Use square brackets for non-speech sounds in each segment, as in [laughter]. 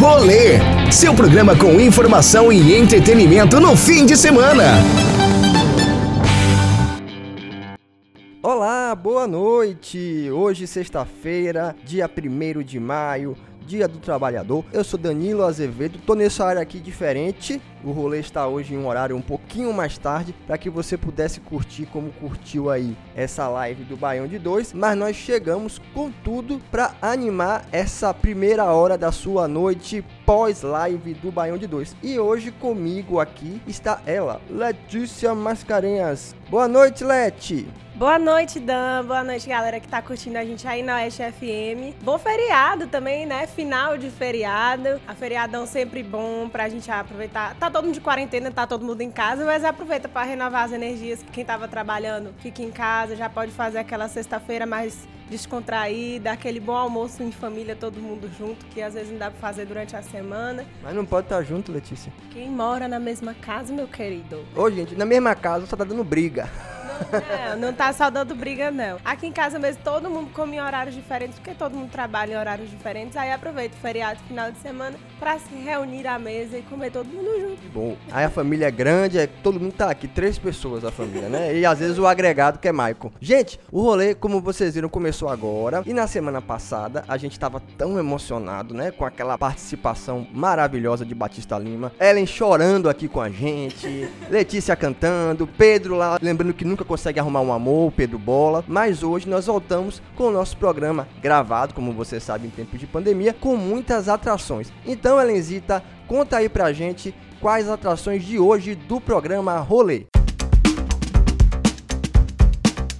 Rolê, seu programa com informação e entretenimento no fim de semana. Olá, boa noite! Hoje, sexta-feira, dia 1 de maio, Dia do Trabalhador. Eu sou Danilo Azevedo, tô nessa área aqui diferente. O rolê está hoje em um horário um pouquinho mais tarde para que você pudesse curtir como curtiu aí essa live do Baião de 2, mas nós chegamos com tudo para animar essa primeira hora da sua noite pós-live do Baião de 2. E hoje comigo aqui está ela, Letícia Mascarenhas. Boa noite, Leti. Boa noite, Dan. Boa noite, galera que tá curtindo a gente aí na Oeste FM. Bom feriado também, né? Final de feriado. A feriadão sempre bom pra gente aproveitar. Tá todo mundo de quarentena, tá todo mundo em casa, mas aproveita para renovar as energias. Quem tava trabalhando, fica em casa, já pode fazer aquela sexta-feira mais descontraída, aquele bom almoço em família, todo mundo junto, que às vezes não dá pra fazer durante a semana. Mas não pode estar junto, Letícia. Quem mora na mesma casa, meu querido? Ô, gente, na mesma casa só tá dando briga. [laughs] Não, não tá saudando briga, não. Aqui em casa mesmo, todo mundo come em horários diferentes, porque todo mundo trabalha em horários diferentes. Aí aproveita o feriado final de semana pra se reunir à mesa e comer todo mundo junto. Bom, aí a família é grande, é, todo mundo tá aqui, três pessoas a família, né? E às vezes o agregado que é Michael. Gente, o rolê, como vocês viram, começou agora. E na semana passada, a gente tava tão emocionado, né? Com aquela participação maravilhosa de Batista Lima. Ellen chorando aqui com a gente. Letícia cantando. Pedro lá, lembrando que nunca consegue arrumar um amor, Pedro Bola. Mas hoje nós voltamos com o nosso programa gravado, como você sabe, em tempos de pandemia, com muitas atrações. Então, Elenzita, conta aí pra gente quais atrações de hoje do programa Rolê.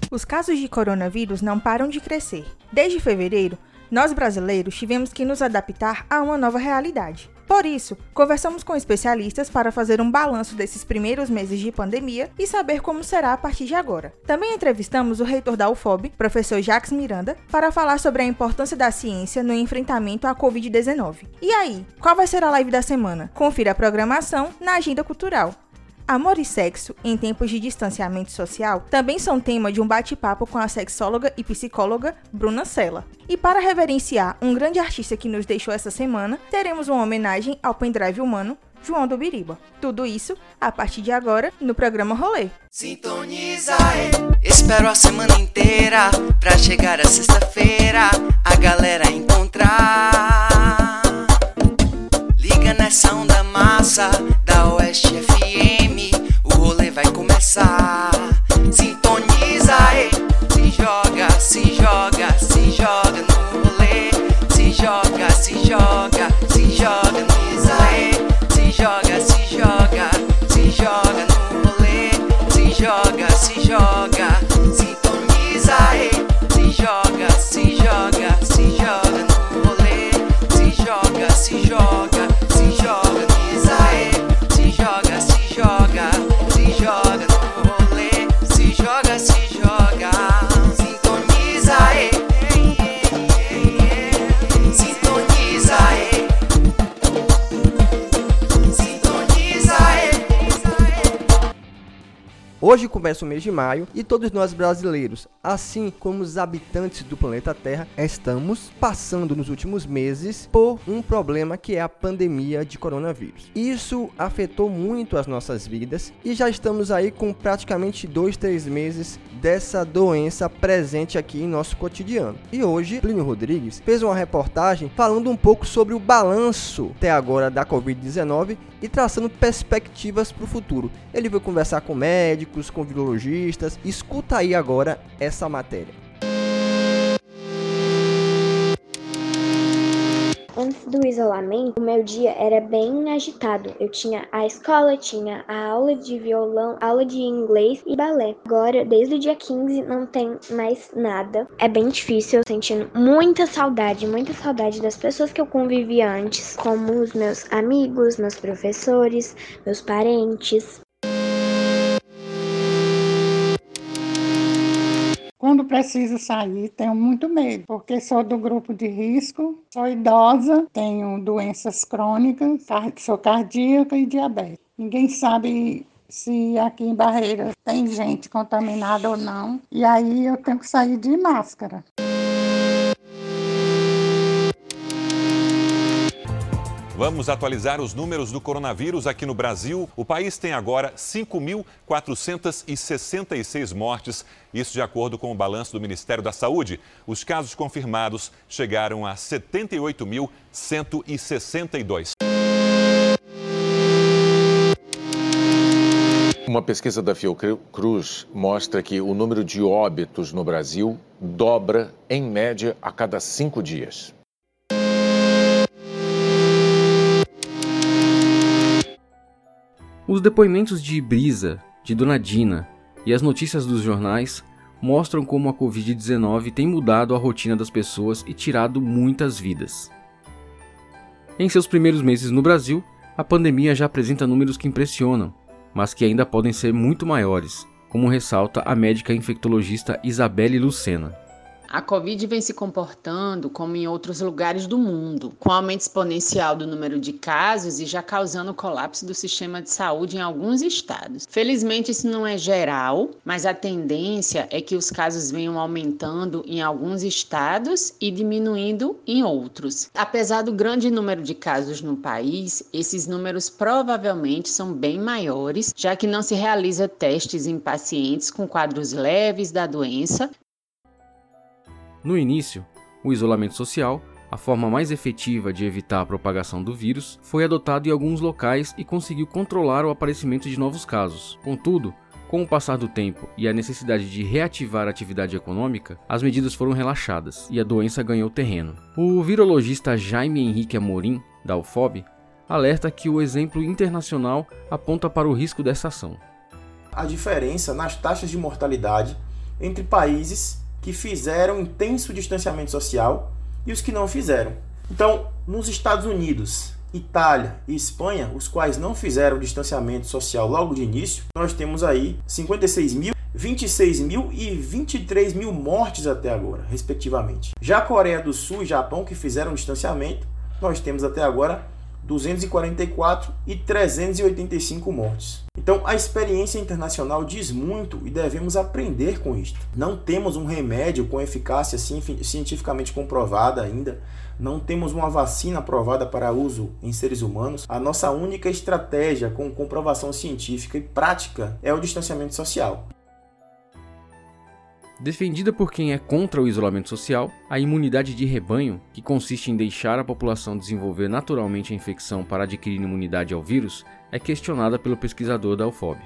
Os casos de coronavírus não param de crescer. Desde fevereiro, nós brasileiros tivemos que nos adaptar a uma nova realidade. Por isso, conversamos com especialistas para fazer um balanço desses primeiros meses de pandemia e saber como será a partir de agora. Também entrevistamos o reitor da UFOB, professor Jacques Miranda, para falar sobre a importância da ciência no enfrentamento à Covid-19. E aí, qual vai ser a live da semana? Confira a programação na Agenda Cultural. Amor e sexo em tempos de distanciamento social também são tema de um bate-papo com a sexóloga e psicóloga Bruna Sella. E para reverenciar um grande artista que nos deixou essa semana, teremos uma homenagem ao pendrive humano João do Biriba. Tudo isso a partir de agora no programa Rolê. Sintoniza, espero a semana inteira pra chegar a sexta-feira a galera encontrar. Liga nessa onda massa da Oeste Começar. Sintoniza, e se joga, se joga, se joga no rolê. Se joga, se joga, se joga no Isaê. Se joga, se joga, se joga no rolê. Se joga, Hoje começa o mês de maio e todos nós brasileiros, assim como os habitantes do planeta Terra, estamos passando nos últimos meses por um problema que é a pandemia de coronavírus. Isso afetou muito as nossas vidas e já estamos aí com praticamente dois, três meses dessa doença presente aqui em nosso cotidiano. E hoje, Plínio Rodrigues fez uma reportagem falando um pouco sobre o balanço até agora da Covid-19 e traçando perspectivas para o futuro. Ele veio conversar com médicos, com virologistas. Escuta aí agora essa matéria. Do isolamento, o meu dia era bem agitado. Eu tinha a escola, tinha a aula de violão, aula de inglês e balé. Agora, desde o dia 15, não tem mais nada. É bem difícil, sentindo muita saudade, muita saudade das pessoas que eu convivia antes, como os meus amigos, meus professores, meus parentes. Preciso sair, tenho muito medo, porque sou do grupo de risco, sou idosa, tenho doenças crônicas, sou cardíaca e diabetes. Ninguém sabe se aqui em Barreiras tem gente contaminada ou não, e aí eu tenho que sair de máscara. Vamos atualizar os números do coronavírus aqui no Brasil. O país tem agora 5.466 mortes, isso de acordo com o balanço do Ministério da Saúde. Os casos confirmados chegaram a 78.162. Uma pesquisa da Fiocruz mostra que o número de óbitos no Brasil dobra, em média, a cada cinco dias. Os depoimentos de Brisa, de Dona Dina e as notícias dos jornais mostram como a Covid-19 tem mudado a rotina das pessoas e tirado muitas vidas. Em seus primeiros meses no Brasil, a pandemia já apresenta números que impressionam, mas que ainda podem ser muito maiores, como ressalta a médica infectologista Isabelle Lucena. A Covid vem se comportando como em outros lugares do mundo, com aumento exponencial do número de casos e já causando colapso do sistema de saúde em alguns estados. Felizmente, isso não é geral, mas a tendência é que os casos venham aumentando em alguns estados e diminuindo em outros. Apesar do grande número de casos no país, esses números provavelmente são bem maiores, já que não se realiza testes em pacientes com quadros leves da doença, no início, o isolamento social, a forma mais efetiva de evitar a propagação do vírus, foi adotado em alguns locais e conseguiu controlar o aparecimento de novos casos. Contudo, com o passar do tempo e a necessidade de reativar a atividade econômica, as medidas foram relaxadas e a doença ganhou terreno. O virologista Jaime Henrique Amorim, da UFOB, alerta que o exemplo internacional aponta para o risco dessa ação. A diferença nas taxas de mortalidade entre países que fizeram intenso distanciamento social e os que não fizeram. Então, nos Estados Unidos, Itália e Espanha, os quais não fizeram distanciamento social logo de início, nós temos aí 56 mil, 26 mil e 23 mil mortes até agora, respectivamente. Já a Coreia do Sul e Japão, que fizeram distanciamento, nós temos até agora 244 e 385 mortes. Então, a experiência internacional diz muito e devemos aprender com isto. Não temos um remédio com eficácia cientificamente comprovada ainda, não temos uma vacina aprovada para uso em seres humanos. A nossa única estratégia com comprovação científica e prática é o distanciamento social. Defendida por quem é contra o isolamento social, a imunidade de rebanho, que consiste em deixar a população desenvolver naturalmente a infecção para adquirir imunidade ao vírus, é questionada pelo pesquisador da UFOB.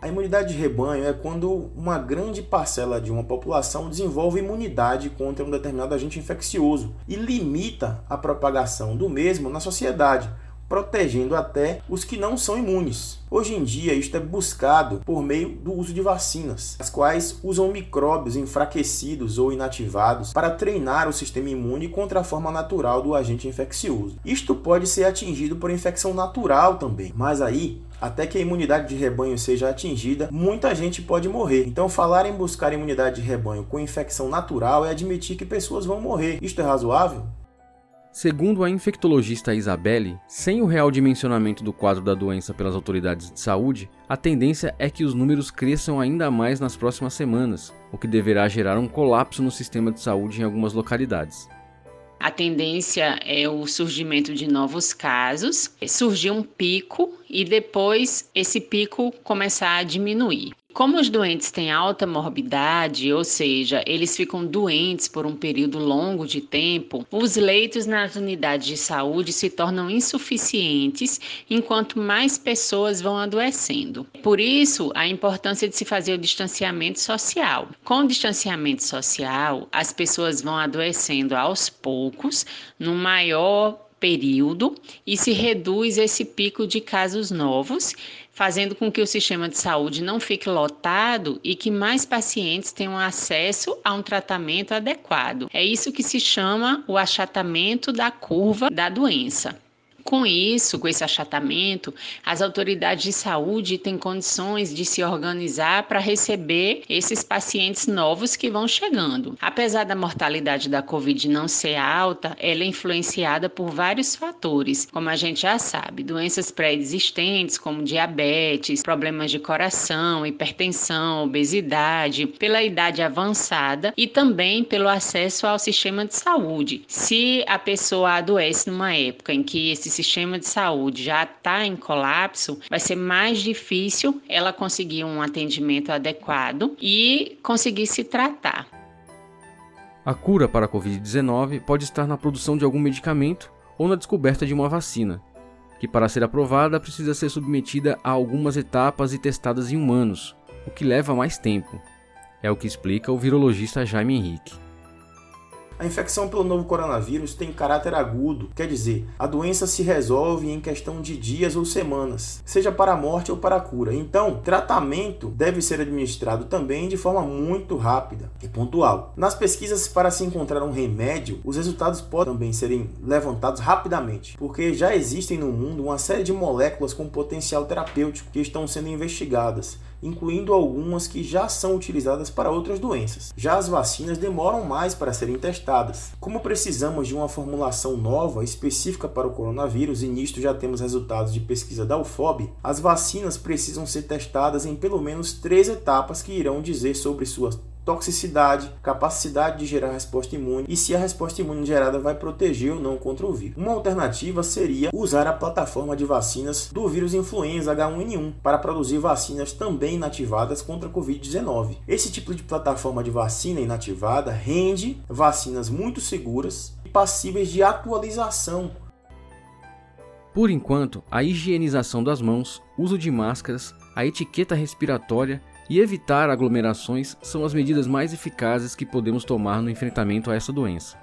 A imunidade de rebanho é quando uma grande parcela de uma população desenvolve imunidade contra um determinado agente infeccioso e limita a propagação do mesmo na sociedade, protegendo até os que não são imunes. Hoje em dia, isto é buscado por meio do uso de vacinas, as quais usam micróbios enfraquecidos ou inativados para treinar o sistema imune contra a forma natural do agente infeccioso. Isto pode ser atingido por infecção natural também, mas aí até que a imunidade de rebanho seja atingida, muita gente pode morrer. Então, falar em buscar imunidade de rebanho com infecção natural é admitir que pessoas vão morrer. Isto é razoável? Segundo a infectologista Isabelle, sem o real dimensionamento do quadro da doença pelas autoridades de saúde, a tendência é que os números cresçam ainda mais nas próximas semanas, o que deverá gerar um colapso no sistema de saúde em algumas localidades. A tendência é o surgimento de novos casos, surgir um pico e depois esse pico começar a diminuir. Como os doentes têm alta morbidade, ou seja, eles ficam doentes por um período longo de tempo, os leitos nas unidades de saúde se tornam insuficientes enquanto mais pessoas vão adoecendo. Por isso, a importância de se fazer o distanciamento social. Com o distanciamento social, as pessoas vão adoecendo aos poucos, no maior período e se reduz esse pico de casos novos, fazendo com que o sistema de saúde não fique lotado e que mais pacientes tenham acesso a um tratamento adequado. É isso que se chama o achatamento da curva da doença. Com isso, com esse achatamento, as autoridades de saúde têm condições de se organizar para receber esses pacientes novos que vão chegando. Apesar da mortalidade da Covid não ser alta, ela é influenciada por vários fatores, como a gente já sabe, doenças pré-existentes como diabetes, problemas de coração, hipertensão, obesidade, pela idade avançada e também pelo acesso ao sistema de saúde. Se a pessoa adoece numa época em que esse sistema de saúde já está em colapso, vai ser mais difícil ela conseguir um atendimento adequado e conseguir se tratar. A cura para a Covid-19 pode estar na produção de algum medicamento ou na descoberta de uma vacina, que para ser aprovada precisa ser submetida a algumas etapas e testada em humanos, o que leva mais tempo. É o que explica o virologista Jaime Henrique. A infecção pelo novo coronavírus tem caráter agudo, quer dizer, a doença se resolve em questão de dias ou semanas, seja para a morte ou para a cura. Então, tratamento deve ser administrado também de forma muito rápida e pontual. Nas pesquisas para se encontrar um remédio, os resultados podem também serem levantados rapidamente, porque já existem no mundo uma série de moléculas com potencial terapêutico que estão sendo investigadas incluindo algumas que já são utilizadas para outras doenças. Já as vacinas demoram mais para serem testadas. Como precisamos de uma formulação nova específica para o coronavírus e nisto já temos resultados de pesquisa da UFOB, as vacinas precisam ser testadas em pelo menos três etapas que irão dizer sobre suas toxicidade, capacidade de gerar resposta imune e se a resposta imune gerada vai proteger ou não contra o vírus. Uma alternativa seria usar a plataforma de vacinas do vírus influenza H1N1 para produzir vacinas também inativadas contra a Covid-19. Esse tipo de plataforma de vacina inativada rende vacinas muito seguras e passíveis de atualização por enquanto, a higienização das mãos, uso de máscaras, a etiqueta respiratória e evitar aglomerações são as medidas mais eficazes que podemos tomar no enfrentamento a essa doença.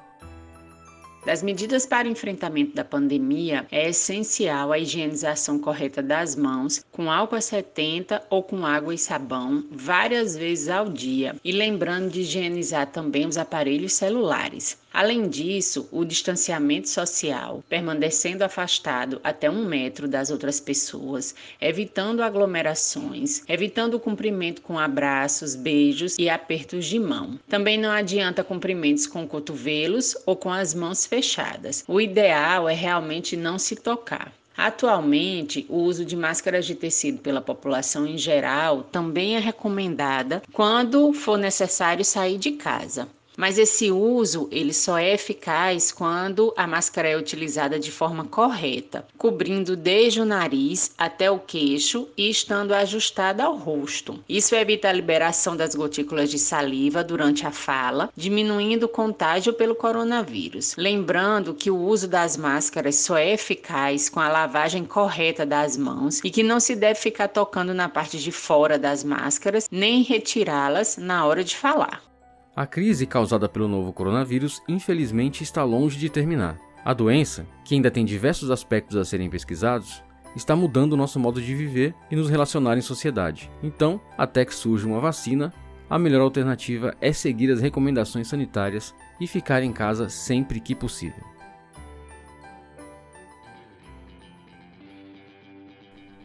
Das medidas para enfrentamento da pandemia, é essencial a higienização correta das mãos com álcool a 70 ou com água e sabão várias vezes ao dia e lembrando de higienizar também os aparelhos celulares. Além disso, o distanciamento social, permanecendo afastado até um metro das outras pessoas, evitando aglomerações, evitando o cumprimento com abraços, beijos e apertos de mão. Também não adianta cumprimentos com cotovelos ou com as mãos fechadas. O ideal é realmente não se tocar. Atualmente, o uso de máscaras de tecido pela população em geral também é recomendada quando for necessário sair de casa. Mas esse uso ele só é eficaz quando a máscara é utilizada de forma correta, cobrindo desde o nariz até o queixo e estando ajustada ao rosto. Isso evita a liberação das gotículas de saliva durante a fala, diminuindo o contágio pelo coronavírus. Lembrando que o uso das máscaras só é eficaz com a lavagem correta das mãos e que não se deve ficar tocando na parte de fora das máscaras nem retirá-las na hora de falar. A crise causada pelo novo coronavírus infelizmente está longe de terminar. A doença, que ainda tem diversos aspectos a serem pesquisados, está mudando o nosso modo de viver e nos relacionar em sociedade. Então, até que surja uma vacina, a melhor alternativa é seguir as recomendações sanitárias e ficar em casa sempre que possível.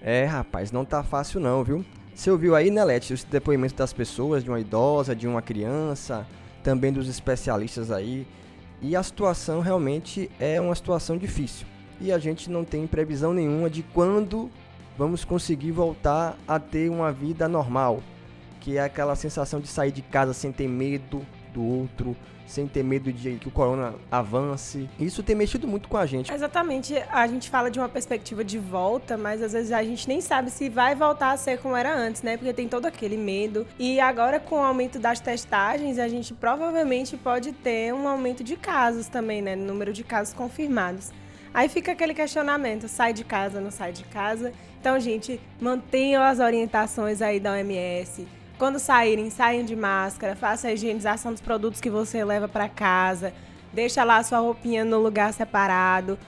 É, rapaz, não tá fácil não, viu? Você ouviu aí, né, Leti, os depoimentos das pessoas, de uma idosa, de uma criança, também dos especialistas aí. E a situação realmente é uma situação difícil. E a gente não tem previsão nenhuma de quando vamos conseguir voltar a ter uma vida normal, que é aquela sensação de sair de casa sem ter medo do outro, sem ter medo de que o corona avance. Isso tem mexido muito com a gente. Exatamente. A gente fala de uma perspectiva de volta, mas às vezes a gente nem sabe se vai voltar a ser como era antes, né? Porque tem todo aquele medo. E agora, com o aumento das testagens, a gente provavelmente pode ter um aumento de casos também, né? Número de casos confirmados. Aí fica aquele questionamento: sai de casa, não sai de casa? Então, gente, mantenham as orientações aí da OMS quando saírem, saiam de máscara, faça a higienização dos produtos que você leva para casa, deixa lá sua roupinha no lugar separado.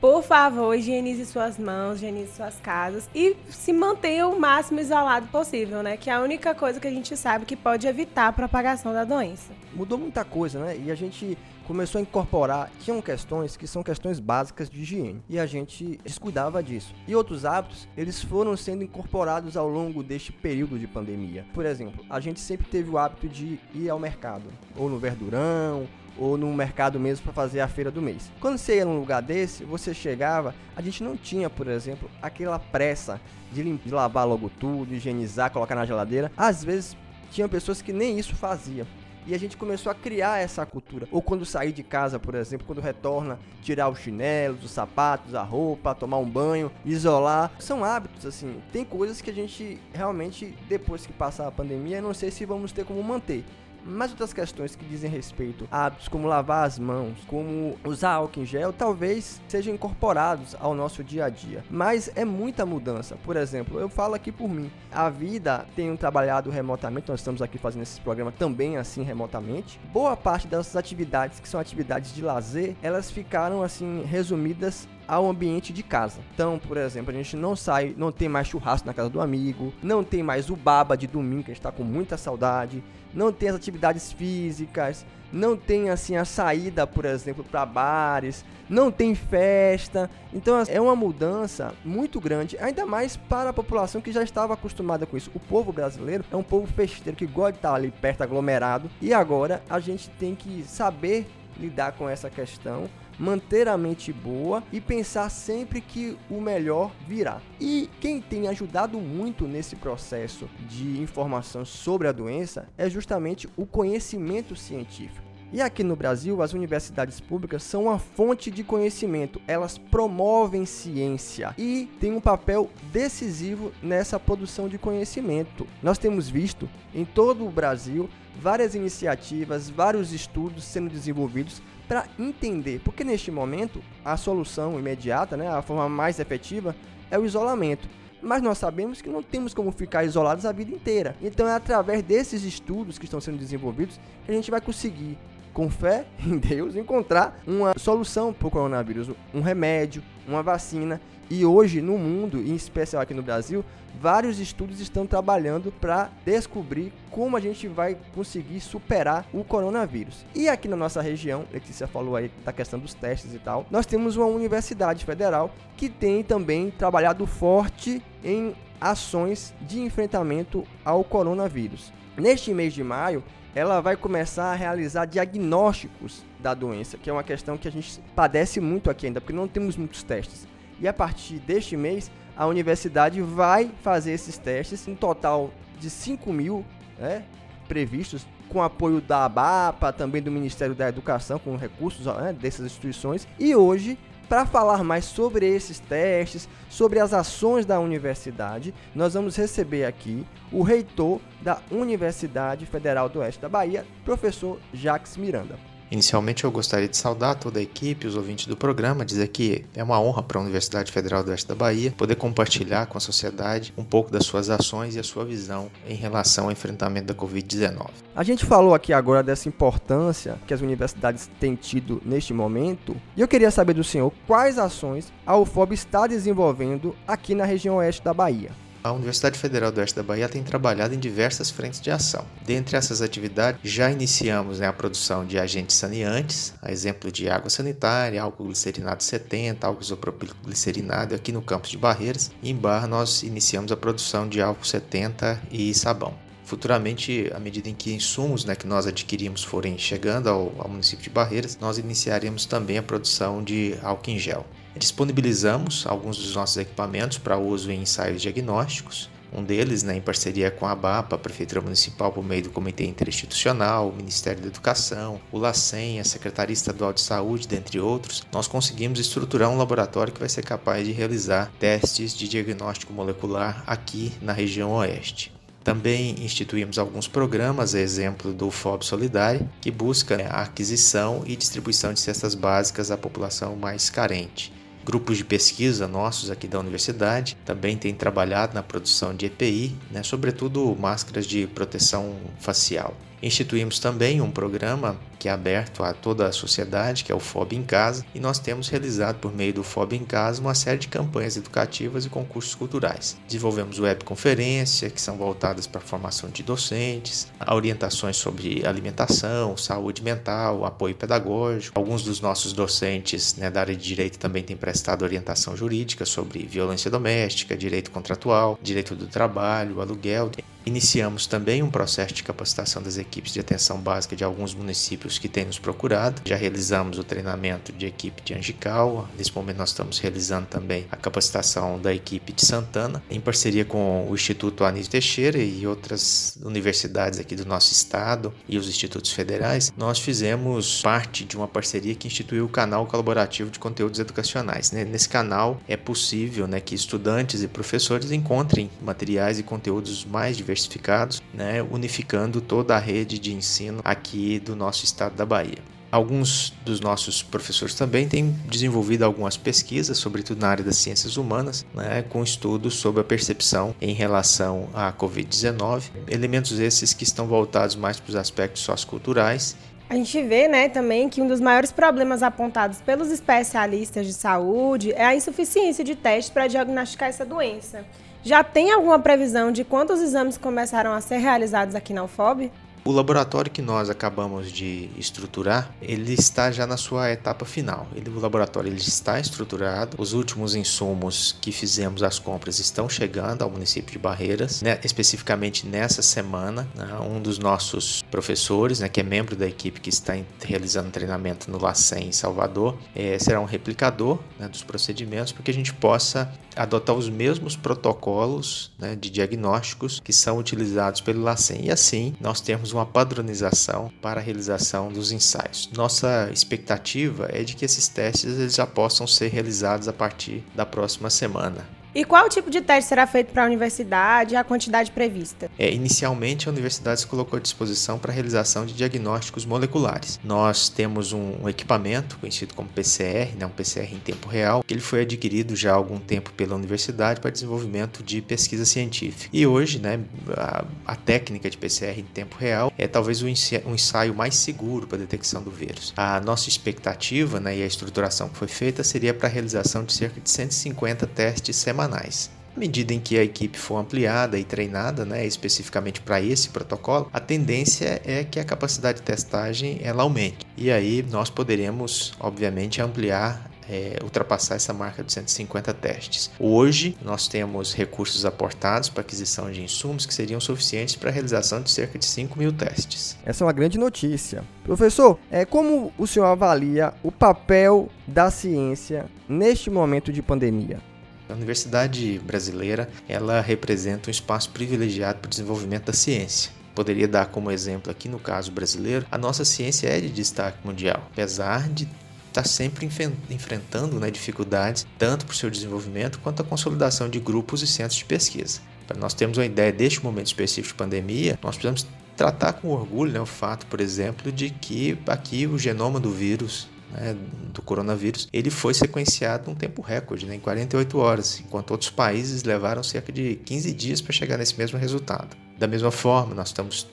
Por favor, higienize suas mãos, higienize suas casas e se mantenha o máximo isolado possível, né? Que é a única coisa que a gente sabe que pode evitar a propagação da doença. Mudou muita coisa, né? E a gente começou a incorporar, tinham questões que são questões básicas de higiene e a gente descuidava disso. E outros hábitos, eles foram sendo incorporados ao longo deste período de pandemia. Por exemplo, a gente sempre teve o hábito de ir ao mercado, ou no verdurão, ou no mercado mesmo para fazer a feira do mês. Quando você ia num lugar desse, você chegava, a gente não tinha, por exemplo, aquela pressa de, de lavar logo tudo, higienizar, colocar na geladeira. Às vezes tinha pessoas que nem isso faziam. E a gente começou a criar essa cultura. Ou quando sair de casa, por exemplo, quando retorna, tirar os chinelos, os sapatos, a roupa, tomar um banho, isolar. São hábitos, assim. Tem coisas que a gente realmente, depois que passar a pandemia, não sei se vamos ter como manter. Mas outras questões que dizem respeito a hábitos como lavar as mãos, como usar álcool em gel, talvez sejam incorporados ao nosso dia a dia. Mas é muita mudança. Por exemplo, eu falo aqui por mim. A vida tem trabalhado remotamente, nós estamos aqui fazendo esse programa também assim remotamente. Boa parte dessas atividades, que são atividades de lazer, elas ficaram assim resumidas ao ambiente de casa. Então, por exemplo, a gente não sai, não tem mais churrasco na casa do amigo, não tem mais o baba de domingo que a gente está com muita saudade, não tem as atividades físicas, não tem assim a saída, por exemplo, para bares, não tem festa. Então é uma mudança muito grande, ainda mais para a população que já estava acostumada com isso. O povo brasileiro é um povo festeiro que gosta de estar ali perto aglomerado e agora a gente tem que saber lidar com essa questão manter a mente boa e pensar sempre que o melhor virá. E quem tem ajudado muito nesse processo de informação sobre a doença é justamente o conhecimento científico. E aqui no Brasil, as universidades públicas são uma fonte de conhecimento, elas promovem ciência e têm um papel decisivo nessa produção de conhecimento. Nós temos visto em todo o Brasil várias iniciativas, vários estudos sendo desenvolvidos para entender, porque neste momento a solução imediata, né, a forma mais efetiva é o isolamento. Mas nós sabemos que não temos como ficar isolados a vida inteira. Então é através desses estudos que estão sendo desenvolvidos que a gente vai conseguir com fé [laughs] em Deus, encontrar uma solução para o coronavírus, um remédio, uma vacina. E hoje, no mundo, em especial aqui no Brasil, vários estudos estão trabalhando para descobrir como a gente vai conseguir superar o coronavírus. E aqui na nossa região, Letícia falou aí da questão dos testes e tal, nós temos uma universidade federal que tem também trabalhado forte em ações de enfrentamento ao coronavírus. Neste mês de maio, ela vai começar a realizar diagnósticos da doença, que é uma questão que a gente padece muito aqui ainda, porque não temos muitos testes. E a partir deste mês, a universidade vai fazer esses testes, um total de 5 mil né, previstos, com apoio da ABAPA, também do Ministério da Educação, com recursos né, dessas instituições. E hoje para falar mais sobre esses testes, sobre as ações da universidade, nós vamos receber aqui o reitor da Universidade Federal do Oeste da Bahia, professor Jacques Miranda. Inicialmente eu gostaria de saudar toda a equipe, os ouvintes do programa, dizer que é uma honra para a Universidade Federal do Oeste da Bahia poder compartilhar com a sociedade um pouco das suas ações e a sua visão em relação ao enfrentamento da Covid-19. A gente falou aqui agora dessa importância que as universidades têm tido neste momento, e eu queria saber do senhor quais ações a UFOB está desenvolvendo aqui na região oeste da Bahia. A Universidade Federal do Oeste da Bahia tem trabalhado em diversas frentes de ação. Dentre essas atividades, já iniciamos né, a produção de agentes saneantes, a exemplo de água sanitária, álcool glicerinado 70, álcool isopropílico glicerinado aqui no campus de Barreiras. E em Barra nós iniciamos a produção de álcool 70 e sabão. Futuramente, à medida em que insumos né, que nós adquirimos forem chegando ao, ao município de Barreiras, nós iniciaremos também a produção de álcool em gel. Disponibilizamos alguns dos nossos equipamentos para uso em ensaios diagnósticos. Um deles, né, em parceria com a ABAPA, a Prefeitura Municipal, por meio do Comitê Interinstitucional, o Ministério da Educação, o LACEN, a Secretaria Estadual de Saúde, dentre outros, nós conseguimos estruturar um laboratório que vai ser capaz de realizar testes de diagnóstico molecular aqui na região oeste. Também instituímos alguns programas, exemplo do FOB Solidário, que busca né, a aquisição e distribuição de cestas básicas à população mais carente. Grupos de pesquisa nossos aqui da universidade também têm trabalhado na produção de EPI, né, sobretudo máscaras de proteção facial. Instituímos também um programa que é aberto a toda a sociedade, que é o FOB em Casa, e nós temos realizado por meio do FOB em Casa uma série de campanhas educativas e concursos culturais. Desenvolvemos webconferência, que são voltadas para a formação de docentes, orientações sobre alimentação, saúde mental, apoio pedagógico. Alguns dos nossos docentes né, da área de direito também têm prestado orientação jurídica sobre violência doméstica, direito contratual, direito do trabalho, aluguel. Iniciamos também um processo de capacitação das equipes de atenção básica de alguns municípios que têm nos procurado. Já realizamos o treinamento de equipe de Angical. Nesse momento nós estamos realizando também a capacitação da equipe de Santana, em parceria com o Instituto Anísio Teixeira e outras universidades aqui do nosso estado e os institutos federais. Nós fizemos parte de uma parceria que instituiu o canal colaborativo de conteúdos educacionais. Né? Nesse canal é possível né, que estudantes e professores encontrem materiais e conteúdos mais diversos diversificados, né, unificando toda a rede de ensino aqui do nosso estado da Bahia. Alguns dos nossos professores também têm desenvolvido algumas pesquisas, sobretudo na área das ciências humanas, né, com estudos sobre a percepção em relação à Covid-19, elementos esses que estão voltados mais para os aspectos socioculturais a gente vê, né, também que um dos maiores problemas apontados pelos especialistas de saúde é a insuficiência de testes para diagnosticar essa doença. Já tem alguma previsão de quantos exames começaram a ser realizados aqui na UFOB? O laboratório que nós acabamos de estruturar, ele está já na sua etapa final. Ele, o laboratório ele está estruturado, os últimos insumos que fizemos as compras estão chegando ao município de Barreiras, né, especificamente nessa semana. Né, um dos nossos professores, né, que é membro da equipe que está realizando treinamento no LACEN em Salvador, é, será um replicador né, dos procedimentos para que a gente possa adotar os mesmos protocolos né, de diagnósticos que são utilizados pelo LACEN. E assim nós temos uma padronização para a realização dos ensaios. Nossa expectativa é de que esses testes eles já possam ser realizados a partir da próxima semana. E qual tipo de teste será feito para a universidade e a quantidade prevista? É, inicialmente, a universidade se colocou à disposição para a realização de diagnósticos moleculares. Nós temos um, equipamento conhecido como PCR, né, um PCR em tempo real, que ele foi adquirido já há algum tempo pela universidade para desenvolvimento de pesquisa científica. E hoje, né, a, a técnica de PCR em tempo real é talvez o um ensaio mais seguro para a detecção do vírus. A nossa expectativa né, e a estruturação que foi feita seria para a realização de cerca de 150 testes semanais semanais. À medida em que a equipe for ampliada e treinada, né, especificamente para esse protocolo, a tendência é que a capacidade de testagem ela aumente. E aí nós poderemos, obviamente, ampliar é, ultrapassar essa marca de 150 testes. Hoje, nós temos recursos aportados para aquisição de insumos que seriam suficientes para a realização de cerca de 5 mil testes. Essa é uma grande notícia. Professor, é, como o senhor avalia o papel da ciência neste momento de pandemia? A Universidade Brasileira, ela representa um espaço privilegiado para o desenvolvimento da ciência. Poderia dar como exemplo aqui no caso brasileiro, a nossa ciência é de destaque mundial, apesar de estar sempre enfrentando né, dificuldades, tanto para o seu desenvolvimento quanto a consolidação de grupos e centros de pesquisa. Para nós termos uma ideia deste momento específico de pandemia, nós precisamos tratar com orgulho né, o fato, por exemplo, de que aqui o genoma do vírus né, do coronavírus, ele foi sequenciado num tempo recorde, né, em 48 horas, enquanto outros países levaram cerca de 15 dias para chegar nesse mesmo resultado. Da mesma forma, nós estamos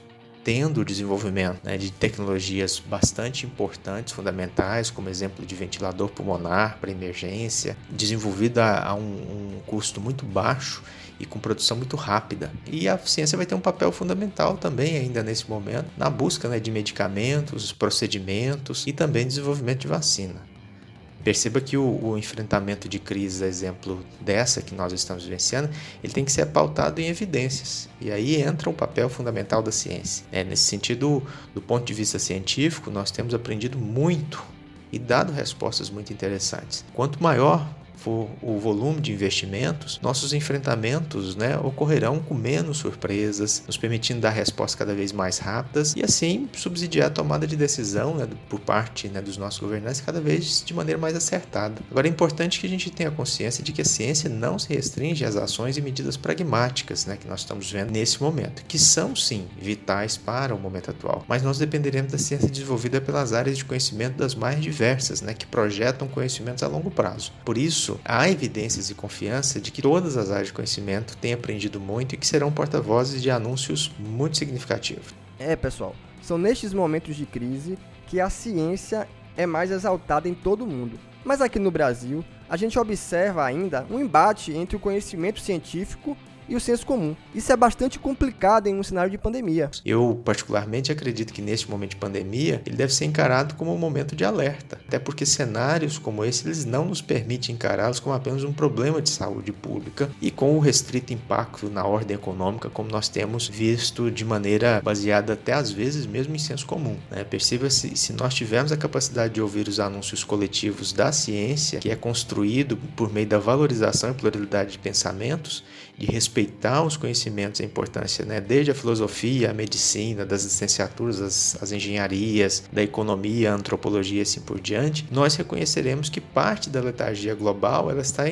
tendo o desenvolvimento né, de tecnologias bastante importantes, fundamentais, como exemplo de ventilador pulmonar para emergência, desenvolvida a um, um custo muito baixo e com produção muito rápida. E a ciência vai ter um papel fundamental também ainda nesse momento na busca né, de medicamentos, procedimentos e também desenvolvimento de vacina. Perceba que o, o, enfrentamento de crise, exemplo dessa que nós estamos vivenciando, ele tem que ser pautado em evidências. E aí entra o papel fundamental da ciência. É, nesse sentido, do ponto de vista científico, nós temos aprendido muito e dado respostas muito interessantes. Quanto maior for o volume de investimentos, nossos enfrentamentos né, ocorrerão com menos surpresas, nos permitindo dar respostas cada vez mais rápidas e assim subsidiar a tomada de decisão né, por parte né, dos nossos governantes cada vez de maneira mais acertada. Agora é importante que a gente tenha consciência de que a ciência não se restringe às ações e medidas pragmáticas né, que nós estamos vendo nesse momento, que são sim vitais para o momento atual, mas nós dependeremos da ciência desenvolvida pelas áreas de conhecimento das mais diversas, né, que projetam conhecimentos a longo prazo. Por isso, isso, há evidências e confiança de que todas as áreas de conhecimento têm aprendido muito e que serão porta-vozes de anúncios muito significativos. É, pessoal, são nestes momentos de crise que a ciência é mais exaltada em todo o mundo. Mas aqui no Brasil, a gente observa ainda um embate entre o conhecimento científico e o senso comum. Isso é bastante complicado em um cenário de pandemia. Eu, particularmente, acredito que neste momento de pandemia, ele deve ser encarado como um momento de alerta, até porque cenários como esse eles não nos permitem encará-los como apenas um problema de saúde pública e com o restrito impacto na ordem econômica, como nós temos visto de maneira baseada até às vezes mesmo em senso comum. Né? Perceba-se, se nós tivermos a capacidade de ouvir os anúncios coletivos da ciência, que é construído por meio da valorização e pluralidade de pensamentos, de respeitar os conhecimentos a importância, né? desde a filosofia, a medicina, das licenciaturas, as, as engenharias, da economia, a antropologia e assim por diante, nós reconheceremos que parte da letargia global ela está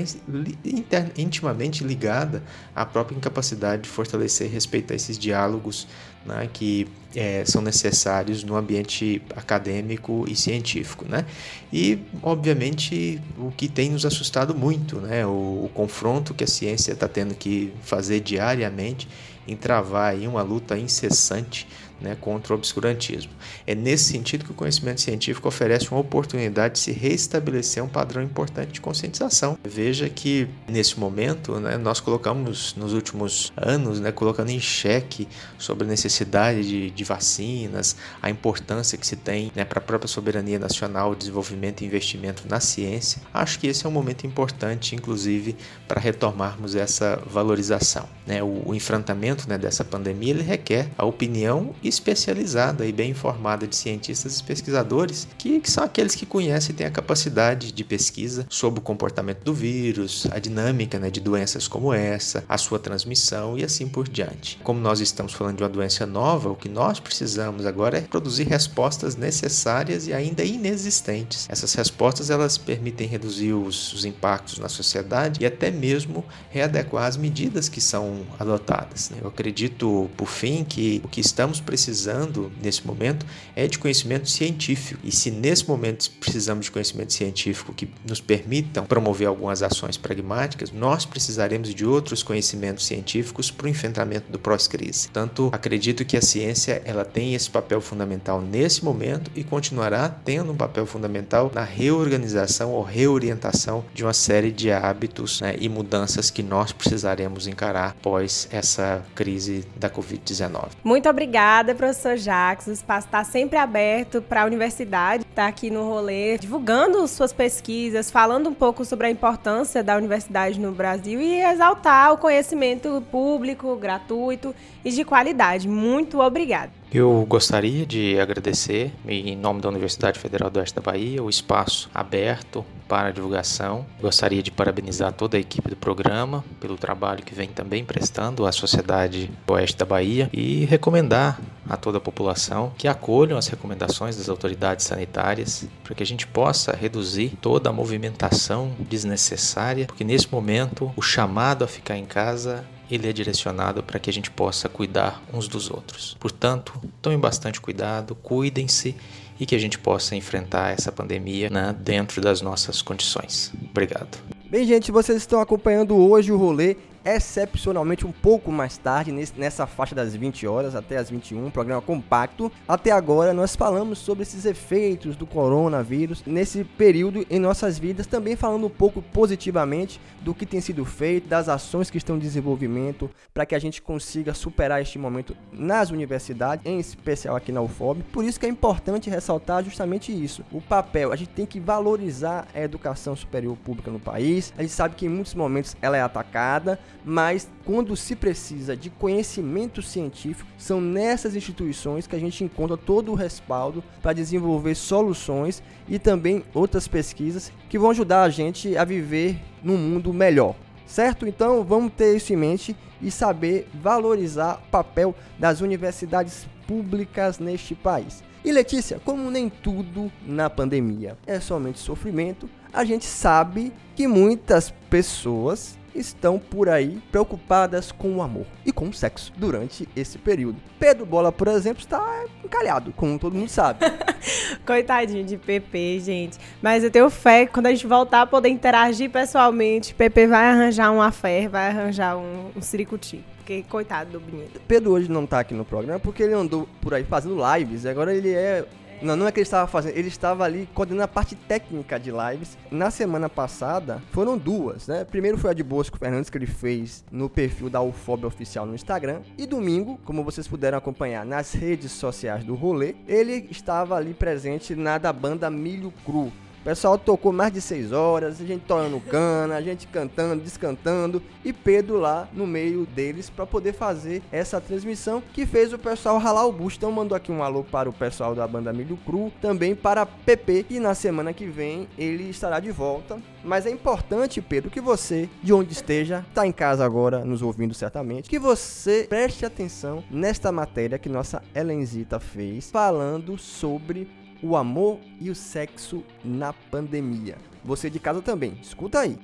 intimamente ligada à própria incapacidade de fortalecer e respeitar esses diálogos né, que é, são necessários no ambiente acadêmico e científico. Né? E, obviamente, o que tem nos assustado muito, né? o, o confronto que a ciência está tendo que fazer diariamente em travar aí uma luta incessante né, contra o obscurantismo. É nesse sentido que o conhecimento científico oferece uma oportunidade de se restabelecer um padrão importante de conscientização. Veja que nesse momento né, nós colocamos nos últimos anos, né, colocando em xeque sobre a necessidade de, de vacinas, a importância que se tem né, para a própria soberania nacional, desenvolvimento e investimento na ciência. Acho que esse é um momento importante, inclusive, para retomarmos essa valorização. Né? O, o enfrentamento né, dessa pandemia requer a opinião especializada e bem informada de cientistas e pesquisadores, que, que são aqueles que conhecem e têm a capacidade de pesquisa sobre o comportamento do vírus, a dinâmica né, de doenças como essa, a sua transmissão e assim por diante. Como nós estamos falando de uma doença nova, o que nós precisamos agora é produzir respostas necessárias e ainda inexistentes. Essas respostas elas permitem reduzir os, os impactos na sociedade e até mesmo readequar as medidas que são adotadas. Né? Eu acredito, por fim, que o que estamos precisando precisando nesse momento é de conhecimento científico. E se nesse momento precisamos de conhecimento científico que nos permitam promover algumas ações pragmáticas, nós precisaremos de outros conhecimentos científicos para o enfrentamento do pós-crise. Tanto acredito que a ciência ela tem esse papel fundamental nesse momento e continuará tendo um papel fundamental na reorganização ou reorientação de uma série de hábitos né, e mudanças que nós precisaremos encarar após essa crise da Covid-19. Muito obrigada Obrigada, professor Jacques. O espaço está sempre aberto para a universidade estar tá aqui no rolê, divulgando suas pesquisas, falando um pouco sobre a importância da universidade no Brasil e exaltar o conhecimento público, gratuito e de qualidade. Muito obrigada. Eu gostaria de agradecer, em nome da Universidade Federal do Oeste da Bahia, o espaço aberto para divulgação. Gostaria de parabenizar toda a equipe do programa pelo trabalho que vem também prestando à sociedade do Oeste da Bahia e recomendar a toda a população que acolham as recomendações das autoridades sanitárias para que a gente possa reduzir toda a movimentação desnecessária, porque nesse momento o chamado a ficar em casa ele é direcionado para que a gente possa cuidar uns dos outros. Portanto, tomem bastante cuidado, cuidem-se e que a gente possa enfrentar essa pandemia né, dentro das nossas condições. Obrigado. Bem, gente, vocês estão acompanhando hoje o rolê excepcionalmente um pouco mais tarde, nessa faixa das 20 horas até as 21, programa compacto. Até agora nós falamos sobre esses efeitos do coronavírus nesse período em nossas vidas, também falando um pouco positivamente do que tem sido feito, das ações que estão em desenvolvimento para que a gente consiga superar este momento nas universidades, em especial aqui na UFOB. Por isso que é importante ressaltar justamente isso, o papel. A gente tem que valorizar a educação superior pública no país. A gente sabe que em muitos momentos ela é atacada, mas quando se precisa de conhecimento científico, são nessas instituições que a gente encontra todo o respaldo para desenvolver soluções e também outras pesquisas que vão ajudar a gente a viver num mundo melhor. Certo? Então vamos ter isso em mente e saber valorizar o papel das universidades públicas neste país. E Letícia, como nem tudo na pandemia é somente sofrimento, a gente sabe que muitas pessoas estão por aí preocupadas com o amor e com o sexo durante esse período. Pedro Bola, por exemplo, está encalhado, como todo mundo sabe. [laughs] Coitadinho de PP, gente. Mas eu tenho fé que quando a gente voltar a poder interagir pessoalmente, PP vai arranjar uma fé, vai arranjar um, um siricuti. Porque, coitado do menino. Pedro hoje não está aqui no programa porque ele andou por aí fazendo lives. Agora ele é Não, não é que ele estava fazendo, ele estava ali coordenando a parte técnica de lives. Na semana passada, foram duas, né? Primeiro foi a de Bosco Fernandes, que ele fez no perfil da UFOB Oficial no Instagram. E domingo, como vocês puderam acompanhar nas redes sociais do rolê, ele estava ali presente na da banda Milho Cru pessoal tocou mais de 6 horas, a gente torando cana, a gente cantando, descantando e Pedro lá no meio deles para poder fazer essa transmissão que fez o pessoal ralar o bucho. Então mandou aqui um alô para o pessoal da banda Milho Cru, também para PP e na semana que vem ele estará de volta. Mas é importante, Pedro, que você, de onde esteja, está em casa agora, nos ouvindo certamente, que você preste atenção nesta matéria que nossa Elenzita fez, falando sobre o amor e o sexo na pandemia. Você de casa também, escuta aí.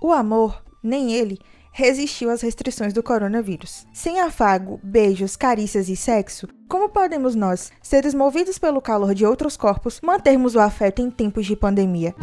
O amor, nem ele, resistiu às restrições do coronavírus. Sem afago, beijos, carícias e sexo, como podemos nós, seres movidos pelo calor de outros corpos, mantermos o afeto em tempos de pandemia?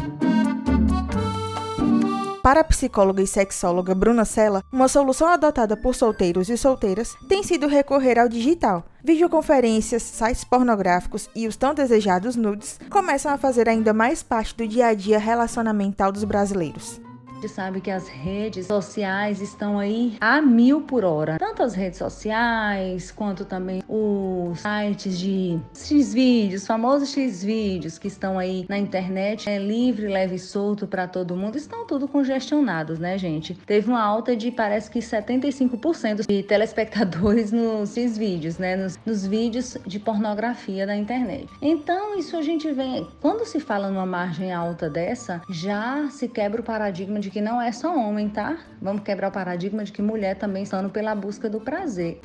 Para a psicóloga e sexóloga Bruna Sella, uma solução adotada por solteiros e solteiras tem sido recorrer ao digital. Videoconferências, sites pornográficos e os tão desejados nudes começam a fazer ainda mais parte do dia a dia relacionamental dos brasileiros gente sabe que as redes sociais estão aí a mil por hora. Tanto as redes sociais, quanto também os sites de X-Vídeos, famosos X-Vídeos que estão aí na internet, é livre, leve e solto para todo mundo, estão tudo congestionados, né, gente? Teve uma alta de parece que 75% de telespectadores [laughs] nos X-Vídeos, né, nos, nos vídeos de pornografia da internet. Então, isso a gente vem, quando se fala numa margem alta dessa, já se quebra o paradigma de de que não é só homem, tá? Vamos quebrar o paradigma de que mulher também está pela busca do prazer.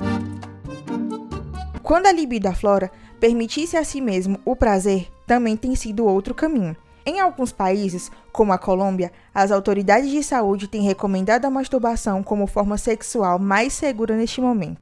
Quando a libido aflora, permitir-se a si mesmo o prazer também tem sido outro caminho. Em alguns países, como a Colômbia, as autoridades de saúde têm recomendado a masturbação como forma sexual mais segura neste momento.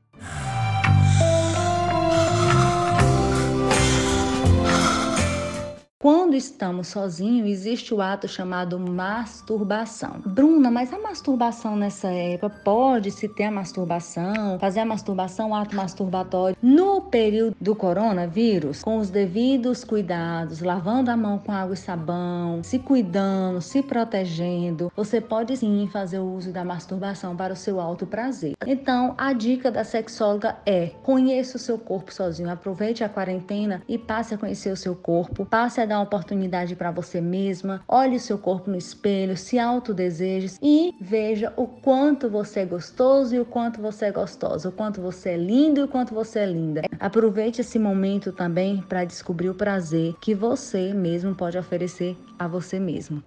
Quando estamos sozinhos, existe o ato chamado masturbação. Bruna, mas a masturbação nessa época pode-se ter a masturbação, fazer a masturbação, o ato masturbatório no período do coronavírus, com os devidos cuidados, lavando a mão com água e sabão, se cuidando, se protegendo. Você pode sim fazer o uso da masturbação para o seu alto prazer. Então, a dica da sexóloga é: conheça o seu corpo sozinho, aproveite a quarentena e passe a conhecer o seu corpo, passe a dar uma oportunidade para você mesma. Olhe o seu corpo no espelho, se autodeseje e veja o quanto você é gostoso e o quanto você é gostosa, o quanto você é lindo e o quanto você é linda. Aproveite esse momento também para descobrir o prazer que você mesmo pode oferecer a você mesmo.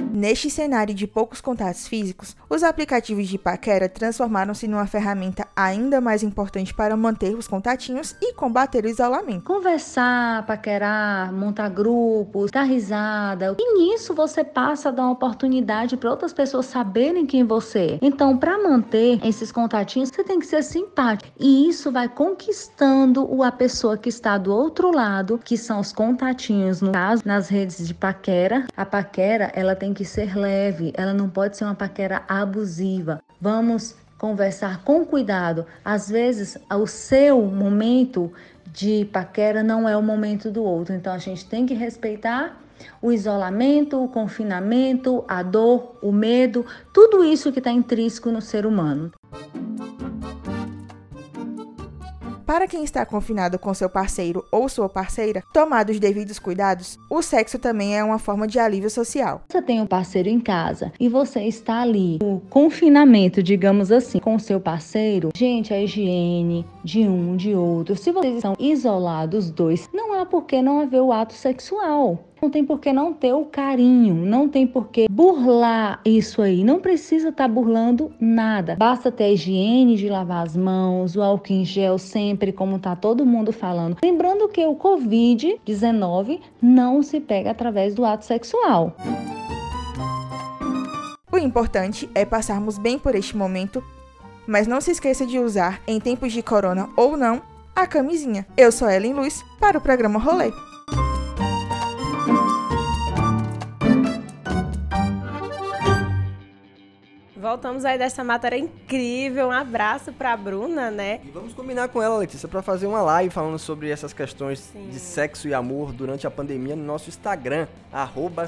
Neste cenário de poucos contatos físicos, os aplicativos de paquera transformaram-se numa ferramenta ainda mais importante para manter os contatinhos e combater o isolamento. Conversar, paquerar, montar grupos, dar risada. E nisso você passa a dar uma oportunidade para outras pessoas saberem quem você é. Então, para manter esses contatinhos, você tem que ser simpático. E isso vai conquistando a pessoa que está do outro lado, que são os contatinhos, no caso, nas redes de paquera. A paquera, ela tem que que ser leve, ela não pode ser uma paquera abusiva. Vamos conversar com cuidado. Às vezes, o seu momento de paquera não é o momento do outro, então a gente tem que respeitar o isolamento, o confinamento, a dor, o medo, tudo isso que está intrínseco no ser humano. Para quem está confinado com seu parceiro ou sua parceira, tomados os devidos cuidados, o sexo também é uma forma de alívio social. Você tem um parceiro em casa e você está ali, no confinamento, digamos assim, com seu parceiro. Gente, a higiene de um, de outro. Se vocês estão isolados dois, não há por que não haver o ato sexual. Não tem por que não ter o carinho, não tem por que burlar isso aí. Não precisa estar tá burlando nada. Basta ter a higiene de lavar as mãos, o álcool em gel sempre, como tá todo mundo falando. Lembrando que o Covid-19 não se pega através do ato sexual. O importante é passarmos bem por este momento, mas não se esqueça de usar, em tempos de corona ou não, a camisinha. Eu sou Ellen Luz para o programa Rolê. Voltamos aí dessa matéria incrível. Um abraço pra Bruna, né? E vamos combinar com ela, Letícia, para fazer uma live falando sobre essas questões Sim. de sexo e amor durante a pandemia no nosso Instagram, arroba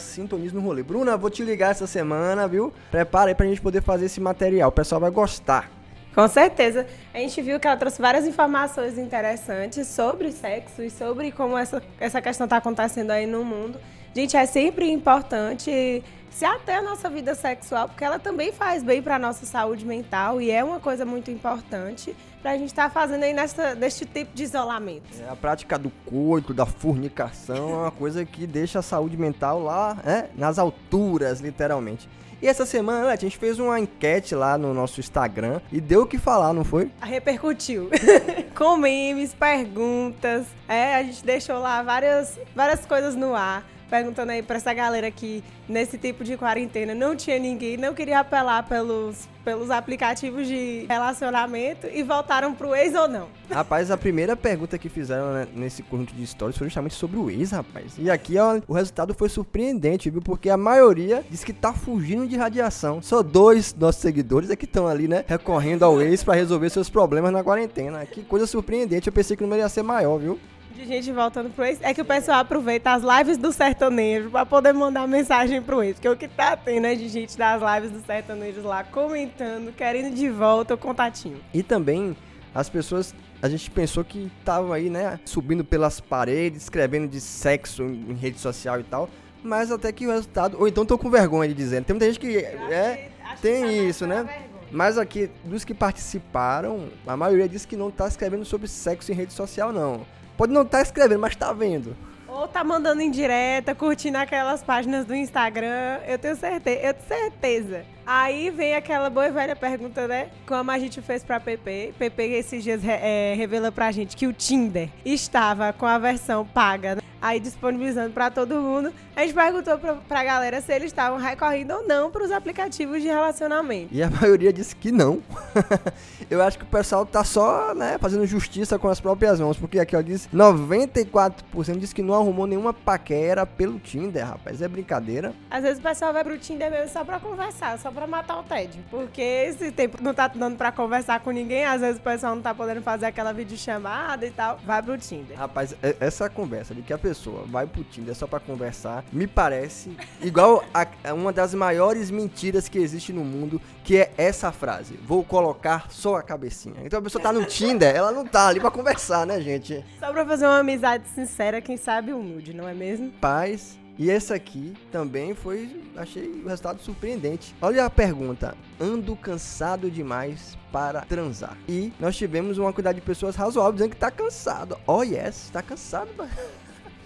Rolê. Bruna, vou te ligar essa semana, viu? Prepara aí pra gente poder fazer esse material. O pessoal vai gostar. Com certeza. A gente viu que ela trouxe várias informações interessantes sobre sexo e sobre como essa, essa questão está acontecendo aí no mundo. Gente, é sempre importante se ater à nossa vida sexual, porque ela também faz bem para a nossa saúde mental e é uma coisa muito importante para a gente estar tá fazendo aí nessa, neste tipo de isolamento. É, a prática do coito, da fornicação, é uma coisa que deixa a saúde mental lá é, nas alturas, literalmente. E essa semana a gente fez uma enquete lá no nosso Instagram e deu o que falar, não foi? Repercutiu. [laughs] Com memes, perguntas. É, a gente deixou lá várias, várias coisas no ar perguntando aí pra essa galera que nesse tipo de quarentena não tinha ninguém, não queria apelar pelos, pelos aplicativos de relacionamento e voltaram pro ex ou não. Rapaz, a primeira pergunta que fizeram né, nesse conjunto de histórias foi justamente sobre o ex, rapaz. E aqui ó, o resultado foi surpreendente, viu? Porque a maioria diz que tá fugindo de radiação. Só dois nossos seguidores é que estão ali, né, recorrendo ao ex para resolver seus problemas na quarentena. Que coisa surpreendente, eu pensei que o número ia ser maior, viu? De gente voltando pro ex, é que o pessoal aproveita as lives do sertanejo pra poder mandar mensagem pro ex. Porque o que tá tendo é de gente das lives do sertanejo lá comentando, querendo de volta o contatinho. E também as pessoas a gente pensou que estavam aí, né, subindo pelas paredes, escrevendo de sexo em rede social e tal, mas até que o resultado, ou então tô com vergonha de dizer, tem muita gente que é, tem que isso, né? Mas aqui, dos que participaram, a maioria disse que não tá escrevendo sobre sexo em rede social, não. Pode não estar tá escrevendo, mas tá vendo. Ou tá mandando indireta, curtindo aquelas páginas do Instagram. Eu tenho certeza, eu tenho certeza. Aí vem aquela boa e velha pergunta, né? Como a gente fez pra PP. PP esses dias é, revela pra gente que o Tinder estava com a versão paga, né? aí disponibilizando para todo mundo. A gente perguntou pra, pra galera se eles estavam recorrendo ou não para os aplicativos de relacionamento. E a maioria disse que não. [laughs] Eu acho que o pessoal tá só, né, fazendo justiça com as próprias mãos, porque aqui ó diz 94% diz que não arrumou nenhuma paquera pelo Tinder, rapaz. É brincadeira. Às vezes o pessoal vai pro Tinder mesmo só para conversar, só para matar o tédio, porque esse tempo não tá dando para conversar com ninguém, às vezes o pessoal não tá podendo fazer aquela videochamada e tal, vai pro Tinder. Rapaz, essa conversa de que a pessoa vai pro Tinder só pra conversar, me parece igual a, uma das maiores mentiras que existe no mundo, que é essa frase: vou colocar só a cabecinha. Então a pessoa tá no Tinder, ela não tá ali pra conversar, né, gente? Só pra fazer uma amizade sincera, quem sabe um nude, não é mesmo? Paz. E esse aqui também foi, achei o resultado surpreendente. Olha a pergunta: ando cansado demais para transar. E nós tivemos uma quantidade de pessoas razoável dizendo que tá cansado. Oh yes, tá cansado. [laughs]